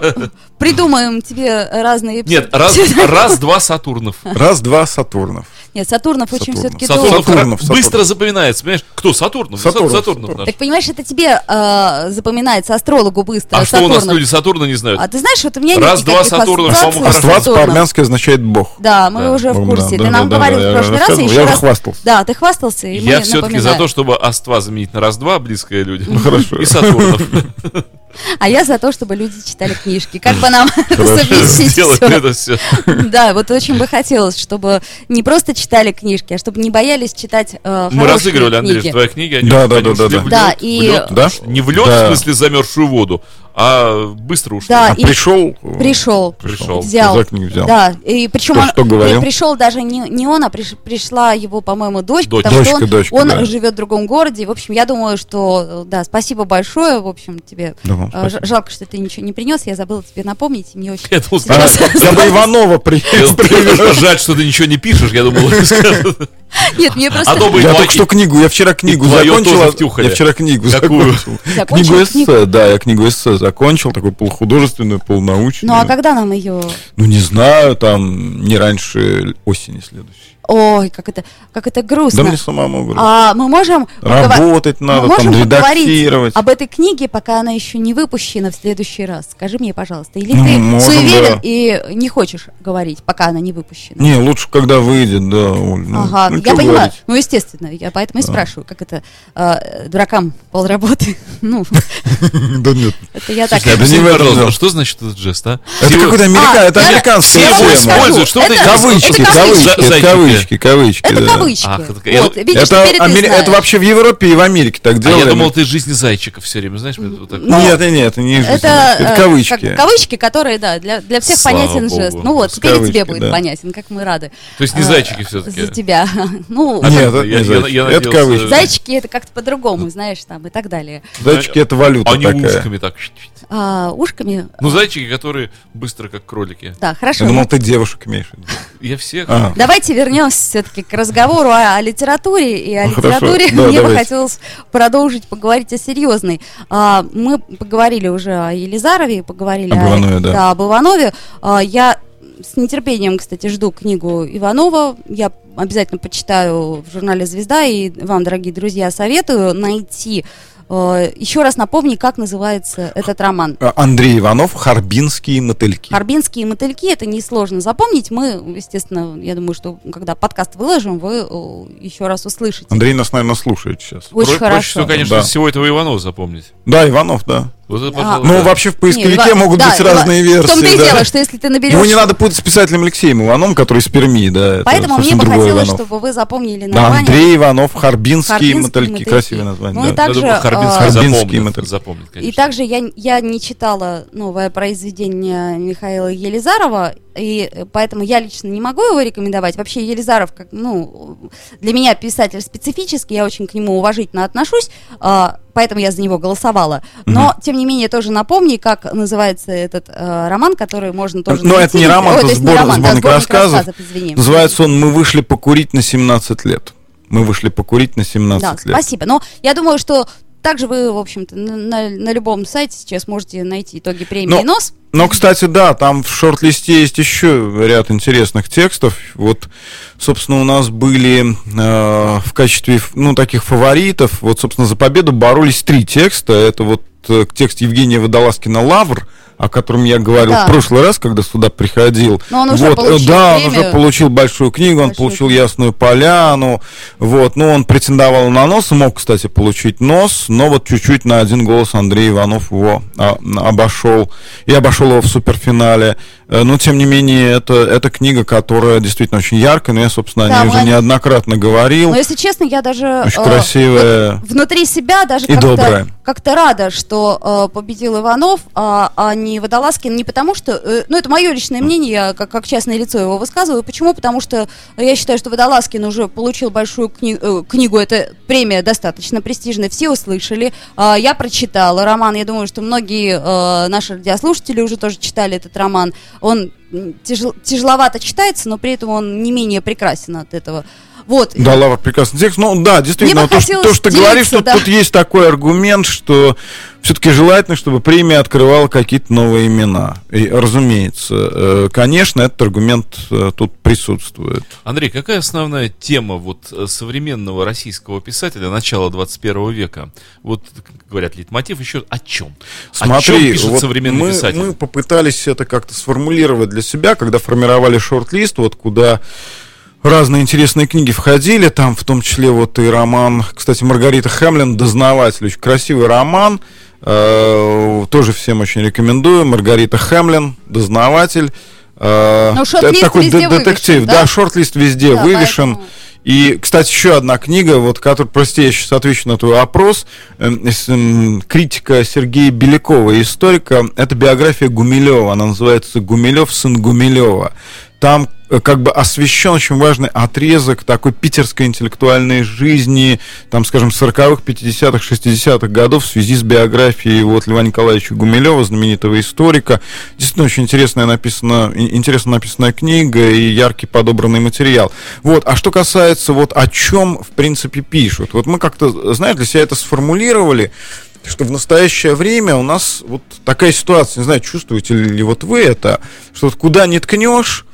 S3: Придумаем тебе разные...
S4: Нет, раз- раз-два Сатурнов.
S5: Раз-два Сатурнов.
S3: Нет, Сатурнов очень
S5: Сатурнов.
S3: все-таки
S4: Сатурнов,
S5: Сатурнов, Сатурнов.
S4: быстро запоминается, понимаешь? Кто? Сатурнов?
S5: Сатурнов,
S4: Сатурнов
S5: Сатурнов.
S3: Так понимаешь, это тебе э, запоминается астрологу быстро.
S4: А что у нас
S3: Сатурнов.
S4: люди Сатурна не знают?
S3: А ты знаешь, вот у меня
S4: Раз,
S3: нет
S4: два, Сатурнов,
S3: ассоциаций
S4: по-моему,
S3: Сатурном.
S5: по-армянски означает бог.
S3: Да, мы
S4: Да.
S3: уже в
S5: Ну,
S3: курсе.
S5: да,
S3: ты
S5: да,
S3: нам
S5: да,
S3: говорил
S5: да,
S3: в прошлый раз, и еще раз.
S5: хвастался.
S3: Да, ты хвастался, и
S4: Я все-таки за то, чтобы Аства заменить на раз-два, близкое людям.
S5: Хорошо.
S4: И Сатурнов.
S3: А я за то, чтобы люди читали книжки. Как бы нам совместить
S4: это все.
S3: Да, вот очень бы хотелось, чтобы не просто читали книжки, а чтобы не боялись читать э,
S4: Мы разыгрывали, Андрей, твои книги, они
S5: Да, да, да, да, да.
S3: Да, и-?
S4: Не в лед, в смысле замерзшую воду, а быстро ушли.
S3: Да,
S5: А
S3: и
S5: пришел?
S3: пришел.
S4: Пришел.
S3: Взял.
S5: Взял.
S3: Да, и причем
S5: Что-
S3: он
S5: что говорил?
S3: пришел даже не, не он, а приш- пришла его, по-моему, дочка,
S4: Дочь.
S3: потому
S5: Дочка,
S3: что он,
S5: дочка,
S3: он
S5: да.
S3: живет в другом городе. И, в общем, я думаю, что да, спасибо большое. В общем, тебе
S5: Да, вам
S3: э, жалко, что ты ничего не принес. Я забыла тебе напомнить. и Мне очень
S4: Я думал,
S5: А. Я бы Иванова при- привез.
S4: Жаль, что ты ничего не пишешь, я думал,
S3: Нет, мне просто
S4: А то
S5: Я только что книгу, я вчера книгу
S4: и твою
S5: закончил.
S4: тоже
S5: а-
S4: втюхали.
S5: Я вчера книгу закончил. Книгу? эссе, да, я книгу эссе закончил, такой полухудожественную, полунаучную.
S3: Ну а когда нам ее...
S5: Ну, не знаю, там не раньше осени следующей.
S3: Ой, как это, как это грустно.
S5: Да мне самому говорю.
S3: А мы можем
S5: Работать
S3: мы
S5: надо,
S3: можем
S5: там
S3: поговорить
S5: редактировать.
S3: об этой книге, пока она еще не выпущена в следующий раз. Скажи мне, пожалуйста, или
S5: Ну,
S3: ты
S5: можем,
S3: суеверен
S5: да.
S3: и не хочешь говорить, пока она не выпущена?
S5: Не, лучше, когда выйдет, да, Оль. ну,
S3: Ага,
S5: ну,
S3: я понимаю.
S5: говорить?
S3: Ну, естественно, я поэтому и спрашиваю, как это э, дуракам полработы. Ну,
S5: Да нет.
S3: это я так.
S5: Слушай, да не в этом
S4: пожалуйста,
S5: дело.
S4: что значит этот жест, а?
S5: Это какой-то
S3: А,
S5: это американская
S3: я вам
S4: тема.
S3: скажу,
S4: Используют, что
S3: это-
S4: ты-
S5: Кавычки,
S3: это кавычки.
S5: кавычки. Кавычки, кавычки.
S3: Это
S5: да.
S3: кавычки.
S4: Ах, это- я-
S3: Вот, видишь,
S5: Это,
S3: знаешь.
S5: это вообще в Европе и в Америке так
S4: А
S5: делали.
S4: я думал, ты жизни зайчиков все время, знаешь, вот так.
S3: Ну,
S5: Нет, нет, это не жизнь.
S3: Это,
S5: Это кавычки.
S3: как- кавычки, которые, да, для, для всех
S4: Слава
S3: понятен
S4: богу.
S3: жест. Ну вот, теперь и тебе
S5: кавычки,
S3: будет
S5: да.
S3: понятен, как мы рады.
S4: То есть не
S3: э,
S4: зайчики все-таки.
S3: За тебя. Ну,
S4: А
S5: Нет, это
S4: я-
S5: не
S4: я-
S5: зайчики,
S4: я
S5: это
S4: надеялся-
S5: кавычки.
S3: зайчики это как-то по-другому, знаешь, там и так далее.
S5: Зайчики это валюта
S4: Они
S5: такая.
S4: ушками так.
S3: А, ушками.
S4: Ну, зайчики, которые быстро, как кролики.
S3: Да, хорошо.
S5: Я думал, ты девушек имеешь.
S4: Я всех.
S5: А.
S3: Давайте вернемся все-таки к разговору о, о литературе. И о
S5: Ну, хорошо.
S3: литературе
S5: Да,
S3: мне бы
S5: давайте.
S3: хотелось продолжить поговорить о серьезной. А, мы поговорили уже о Елизарове, поговорили
S5: Об Иванове, да.
S3: об Иванове. А, я с нетерпением, кстати, жду книгу Иванова. Я обязательно почитаю в журнале «Звезда» и вам, дорогие друзья, советую найти. Э, еще раз напомни, как называется этот роман.
S5: А, Андрей Иванов, Харбинские мотыльки.
S3: Арбинские мотыльки, это несложно запомнить. Мы, естественно, я думаю, что когда подкаст выложим, вы э, еще раз услышите.
S5: Андрей нас, наверное, слушает сейчас.
S3: Очень
S4: Про- Проще
S3: хорошо.
S4: всего, конечно,
S5: Да.
S4: всего этого Иванова запомнить.
S5: Да, Иванов, да.
S4: Вот это,
S3: А,
S4: пожалуй,
S5: Ну,
S4: да.
S5: вообще в поисковике
S3: Не,
S5: могут
S3: да,
S5: быть
S3: Ива-
S5: разные версии.
S3: В том-то и
S5: да.
S3: дело, что если ты наберешь...
S5: Его не надо путать с писателем Алексеем Ивановым, который из Перми, да. это
S3: Поэтому мне бы хотелось,
S5: Иванов.
S3: чтобы вы запомнили
S5: Да,
S3: название.
S5: Андрей Иванов, Харбинские
S3: Харбинские
S5: мотыльки.
S3: мотыльки.
S5: Красивое название,
S3: Ну и
S5: да.
S4: Я
S3: также,
S4: думаю, Харбинский
S3: а,
S5: Харбинский
S4: запомнит,
S5: мотыль.
S4: запомнит, конечно.
S3: И также я, я не читала новое произведение Михаила Елизарова, и э, поэтому я лично не могу его рекомендовать. Вообще Елизаров, как, ну, для меня писатель специфический, я очень к нему уважительно отношусь, а, поэтому я за него голосовала. Но, тем не менее, тоже напомни, как называется этот э, роман, который можно тоже
S5: Но
S3: найти.
S5: это не роман,
S3: Ой,
S5: это
S3: то есть не
S5: сбор-
S3: роман, да,
S5: сборник рассказов.
S3: извини.
S5: Называется он «Мы вышли покурить на 17 лет». Мы вышли покурить на 17
S3: Да,
S5: лет.
S3: спасибо. Но я думаю, что также вы, в общем-то, на, на- любом сайте сейчас можете найти итоги премии
S5: Но-
S3: НОС.
S5: Но, кстати, да, там в шорт-листе есть еще ряд интересных текстов. Вот, собственно, у нас были э, в качестве, ну, таких фаворитов, вот, собственно, за победу боролись три текста. Это вот э, текст Евгения Водолазкина «Лавр», о котором я говорил
S3: Да.
S5: в прошлый раз, когда сюда приходил.
S3: Но он уже
S5: вот, э,
S3: получил
S5: да, он
S3: премию.
S5: уже получил большую книгу, он
S3: Большую
S5: получил
S3: книгу.
S5: Ясную Поляну, вот, ну, он претендовал на нос, мог, кстати, получить нос, но вот чуть-чуть на один голос Андрей Иванов его а, обошел, и обошел его в суперфинале. Э, Но, тем не менее, это, это книга, которая действительно очень яркая, но я, собственно, о ней уже неоднократно говорил.
S3: Но если честно, я даже
S5: Очень
S3: э,
S5: красивая
S3: вот внутри себя даже как-то как-то рада, что э, победил Иванов, а, а не Водолазкин. Не потому что, э, ну это мое личное мнение, я как, как частное лицо его высказываю. Почему? Потому что я считаю, что Водолазкин уже получил большую кни- э, книгу, это премия достаточно престижная, все услышали. А, я прочитала роман, я думаю, что многие э, наши радиослушатели уже тоже читали этот роман. Он тяжел- тяжеловато читается, но при этом он не менее прекрасен от этого. Вот.
S5: Да, Лава, прекрасный текст. Ну да, действительно, то, что, то, что ты говоришь, тут,
S3: да.
S5: тут есть такой аргумент, что все-таки желательно, чтобы премия открывала какие-то новые имена. И, разумеется, э, конечно, этот аргумент э, тут присутствует.
S4: Андрей, какая основная тема вот э, современного российского писателя начала 21 века? Вот, как говорят, лейтмотив еще о чем? о чем
S5: Смотри,
S4: пишет
S5: вот
S4: современный
S5: мы,
S4: писатель?
S5: мы попытались это как-то сформулировать для себя, когда формировали шорт-лист, вот куда разные интересные книги входили, там в том числе вот и роман, кстати, Маргарита Хемлин «Дознаватель», очень красивый роман, э, тоже всем очень рекомендую, Маргарита Хемлин «Дознаватель», э, это такой де- детектив,
S3: вывешен,
S5: да,
S3: да?
S5: шорт-лист везде
S3: Да,
S5: вывешен.
S3: поэтому-
S5: И, кстати, еще одна книга, вот, которая, прости, я сейчас отвечу на твой вопрос, эм, с, эм, критика Сергея Белякова, историка, это биография Гумилева, она называется «Гумилев, сын Гумилева». Там э, как бы освещен очень важный отрезок такой питерской интеллектуальной жизни, там, скажем, 40-х, 50-х, 60-х годов в связи с биографией вот Льва Николаевича Гумилева, знаменитого историка. Действительно, очень интересная написана, интересно написанная книга и яркий подобранный материал. Вот, а что касается вот о чем, в принципе, пишут. Вот мы как-то, знаете, для себя это сформулировали, что в настоящее время у нас вот такая ситуация, не знаю, чувствуете ли вот вы это, что вот куда не ткнешь,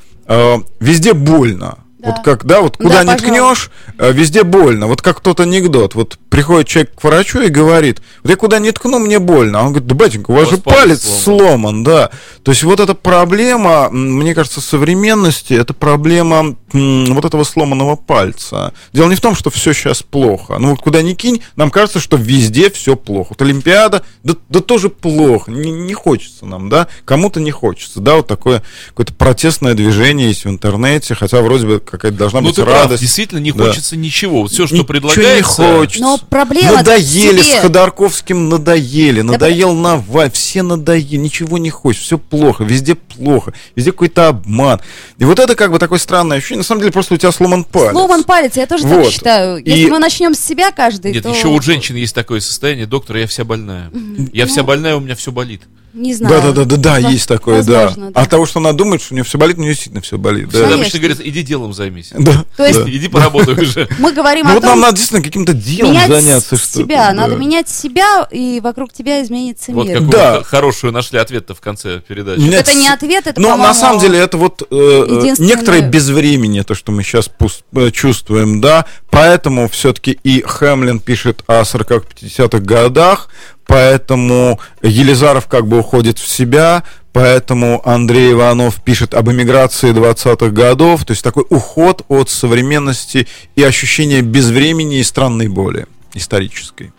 S5: везде больно.
S3: Да.
S5: Вот как, да, вот
S3: Да,
S5: куда не
S3: пожалуй.
S5: ткнешь, э, везде больно. Вот как тот анекдот. Вот приходит человек к врачу и говорит, вот я куда не ткну, мне больно. А он говорит, да, батенька, у вас
S4: У
S5: же
S4: палец
S5: палец
S4: сломан».
S5: сломан, да. То есть вот эта проблема, мне кажется, современности, это проблема м, вот этого сломанного пальца. Дело не в том, что все сейчас плохо. Ну вот куда ни кинь, нам кажется, что везде все плохо. Вот Олимпиада, да, да тоже плохо. Не, не хочется нам, да. Кому-то не хочется, да. Вот такое какое-то протестное движение есть в интернете, хотя вроде бы какая-то должна
S4: Ну,
S5: быть
S4: ты прав,
S5: радость.
S4: действительно не
S5: Да.
S4: хочется ничего. Вот все, что
S5: Ничего
S4: предлагается...
S5: не хочется.
S3: Но проблема
S5: Надоели
S3: в себе.
S5: с Ходорковским, надоели. Надоел Наваль, все надоели. Ничего не хочешь, все плохо, везде плохо, везде какой-то обман. И вот это как бы такое странное ощущение. На самом деле просто у тебя сломан палец.
S3: Сломан палец, я тоже
S5: Вот.
S3: так считаю.
S5: И-
S3: Если мы начнем с себя каждый,
S4: Нет,
S3: то...
S4: еще у женщин есть такое состояние, доктор, я вся больная. Я
S3: Ну,
S4: вся больная, у меня все болит.
S3: Не знаю.
S5: Да, да, да, да, да, есть такое,
S3: возможно,
S5: да. От того, что она думает, что у нее все болит, у нее действительно все болит. Да.
S3: Конечно.
S4: обычно говорят, иди делом займись.
S5: Да,
S3: То есть-
S5: да.
S4: Иди поработай уже.
S3: Мы говорим
S5: Ну
S3: о
S5: вот
S3: том,
S5: нам надо действительно каким-то делом
S3: менять
S5: заняться. что-то,
S3: себя.
S5: да.
S3: Надо менять себя, и вокруг тебя изменится
S4: Вот
S3: мир.
S4: какую
S5: Да.
S4: хорошую нашли ответ-то в конце передачи.
S5: Менять
S3: Это не ответ, это,
S5: Но на самом деле это вот э, э,
S3: единственное-
S5: некоторое безвремение, то, что мы сейчас чувствуем, да. Поэтому все-таки и Хемлин пишет о 40-50-х годах, поэтому Елизаров как бы уходит в себя, поэтому Андрей Иванов пишет об эмиграции 20-х годов, то есть такой уход от современности и ощущение безвремени и странной боли исторической.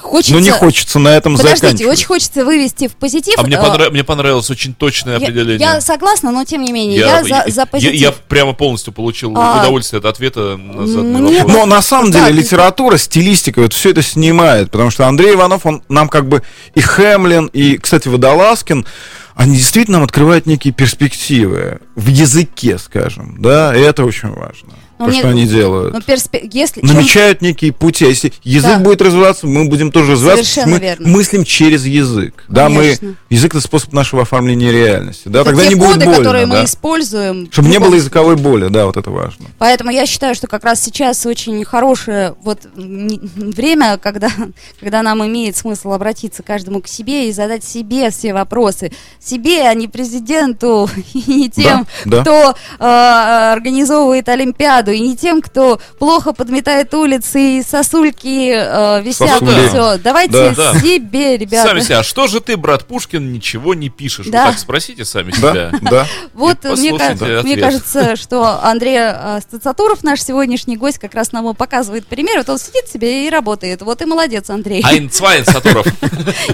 S3: Хочется...
S5: Но не хочется на этом
S3: Подождите,
S5: заканчивать.
S3: очень хочется вывести в позитив.
S4: А мне,
S3: э,
S4: понра- мне понравилось очень точное
S3: я,
S4: определение.
S3: я согласна, но тем не менее, я, за, за позитив.
S4: я прямо полностью получил
S3: А,
S4: удовольствие от ответа на заданный
S3: мне
S4: вопрос.
S5: Но на самом
S3: Да,
S5: деле
S3: ты-
S5: литература, стилистика, вот все это снимает, потому что Андрей Иванов, он нам как бы и Хемлин, и, кстати, Водолазкин, они действительно нам открывают некие перспективы в языке, скажем, да, и это очень важно,
S3: Но
S5: то,
S3: мне-
S5: что они делают.
S3: Ну, перспе- если чем-
S5: Намечают некие пути. А если язык
S3: Да.
S5: будет развиваться, мы будем тоже развиваться.
S3: Совершенно
S5: мы
S3: верно.
S5: мыслим через язык. Да, мы язык это способ нашего оформления реальности. Да,
S3: это
S5: тогда
S3: те
S5: не будет
S3: коды,
S5: больно.
S3: которые
S5: да.
S3: мы используем.
S5: Чтобы не было языковой боли, да, вот это важно.
S3: Поэтому я считаю, что как раз сейчас очень хорошее вот время, когда, когда нам имеет смысл обратиться каждому к себе и задать себе все вопросы. Себе, а не президенту и не тем,
S5: Да, да.
S3: кто э, организовывает Олимпиаду и не тем, кто плохо подметает улицы и сосульки э, висят.
S5: Сосули.
S3: Все, давайте
S5: Да,
S4: да.
S3: себе, ребята.
S4: Сами себя, а что же ты, брат Пушкин, ничего не пишешь?
S3: Да.
S4: Вы так спросите сами
S5: Да,
S4: себя.
S5: да.
S3: Вот
S4: И
S3: мне, ка- мне кажется, что Андрей э, Стацатуров, наш сегодняшний гость, как раз нам показывает пример. Вот он сидит себе и работает. Вот и молодец, Андрей.
S4: Айн Цвайн Сатуров.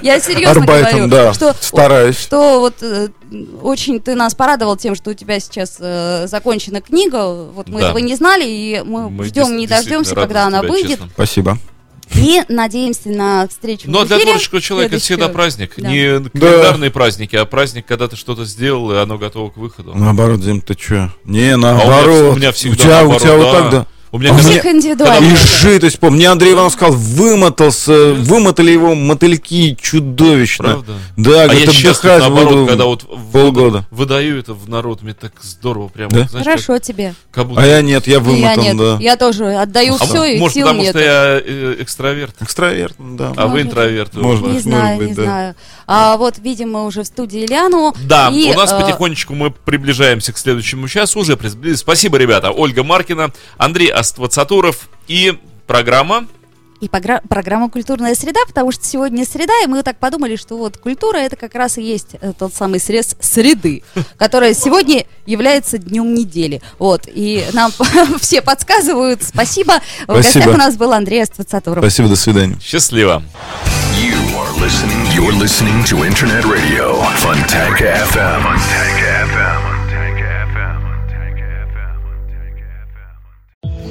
S3: Я серьезно
S5: Арбайтом,
S3: говорю,
S5: да,
S3: что,
S5: стараюсь.
S3: что вот э, очень ты нас порадовал тем, что у тебя сейчас э, закончена книга. Вот мы
S4: Да.
S3: этого не знали, и мы,
S4: Мы
S3: ждем, не дождемся, когда она
S4: тебя,
S3: выйдет.
S4: честно.
S5: Спасибо.
S3: И надеемся на встречу.
S4: Но
S3: в
S4: для
S3: эфире
S4: творческого человека это всегда праздник.
S3: Да.
S4: Не календарные праздники, а праздник, когда ты что-то сделал, и оно готово к выходу.
S5: Наоборот, Дим, ты чё? Не,
S4: А у меня-
S5: наоборот.
S4: у меня всегда
S5: у тебя, у
S4: наоборот,
S5: тебя вот
S4: да.
S5: так, да.
S4: У меня
S5: А
S4: когда-
S3: Всех индивидуально.
S5: И жидость, помню. Мне Андрей Иванов сказал, вымотался, вымотали его мотыльки чудовищно.
S4: Правда?
S5: Да,
S4: А
S5: говорит,
S4: я
S5: отдыхать
S4: наоборот,
S5: буду
S4: когда вот в-
S5: полгода.
S4: выдаю это в народ, мне так здорово прямо.
S5: Да?
S4: знаешь,
S3: Хорошо тебе.
S4: Как, как будто...
S5: А я нет, я
S3: И я
S5: вымотан,
S3: нет.
S5: да.
S3: Я тоже отдаю
S4: А
S3: все, и
S4: может,
S3: сил
S4: потому
S3: нет.
S4: что я э, экстраверт,
S5: Экстраверт, да.
S4: а вы
S3: Может.
S4: интроверт.
S5: Может
S3: Не знаю,
S5: быть,
S3: не
S5: да.
S3: знаю. А вот видим мы уже в студии Ильяну.
S4: Да,
S3: И,
S4: у нас
S3: э,
S4: потихонечку мы приближаемся к следующему часу, уже. Спасибо, ребята. Ольга Маркина, Андрей Аствацатуров и программа.
S3: И программа «Культурная среда», потому что сегодня среда, и мы так подумали, что вот культура это как раз и есть э, тот самый срез среды, которая сегодня является днем недели. Вот, и нам все подсказывают. Спасибо. В
S5: Спасибо.
S3: гостях у нас был Андрей Аствацатуров.
S5: Спасибо, до свидания.
S4: Счастливо.
S2: You are listening. You're listening to Internet Radio, Funtank FM. Funtank FM.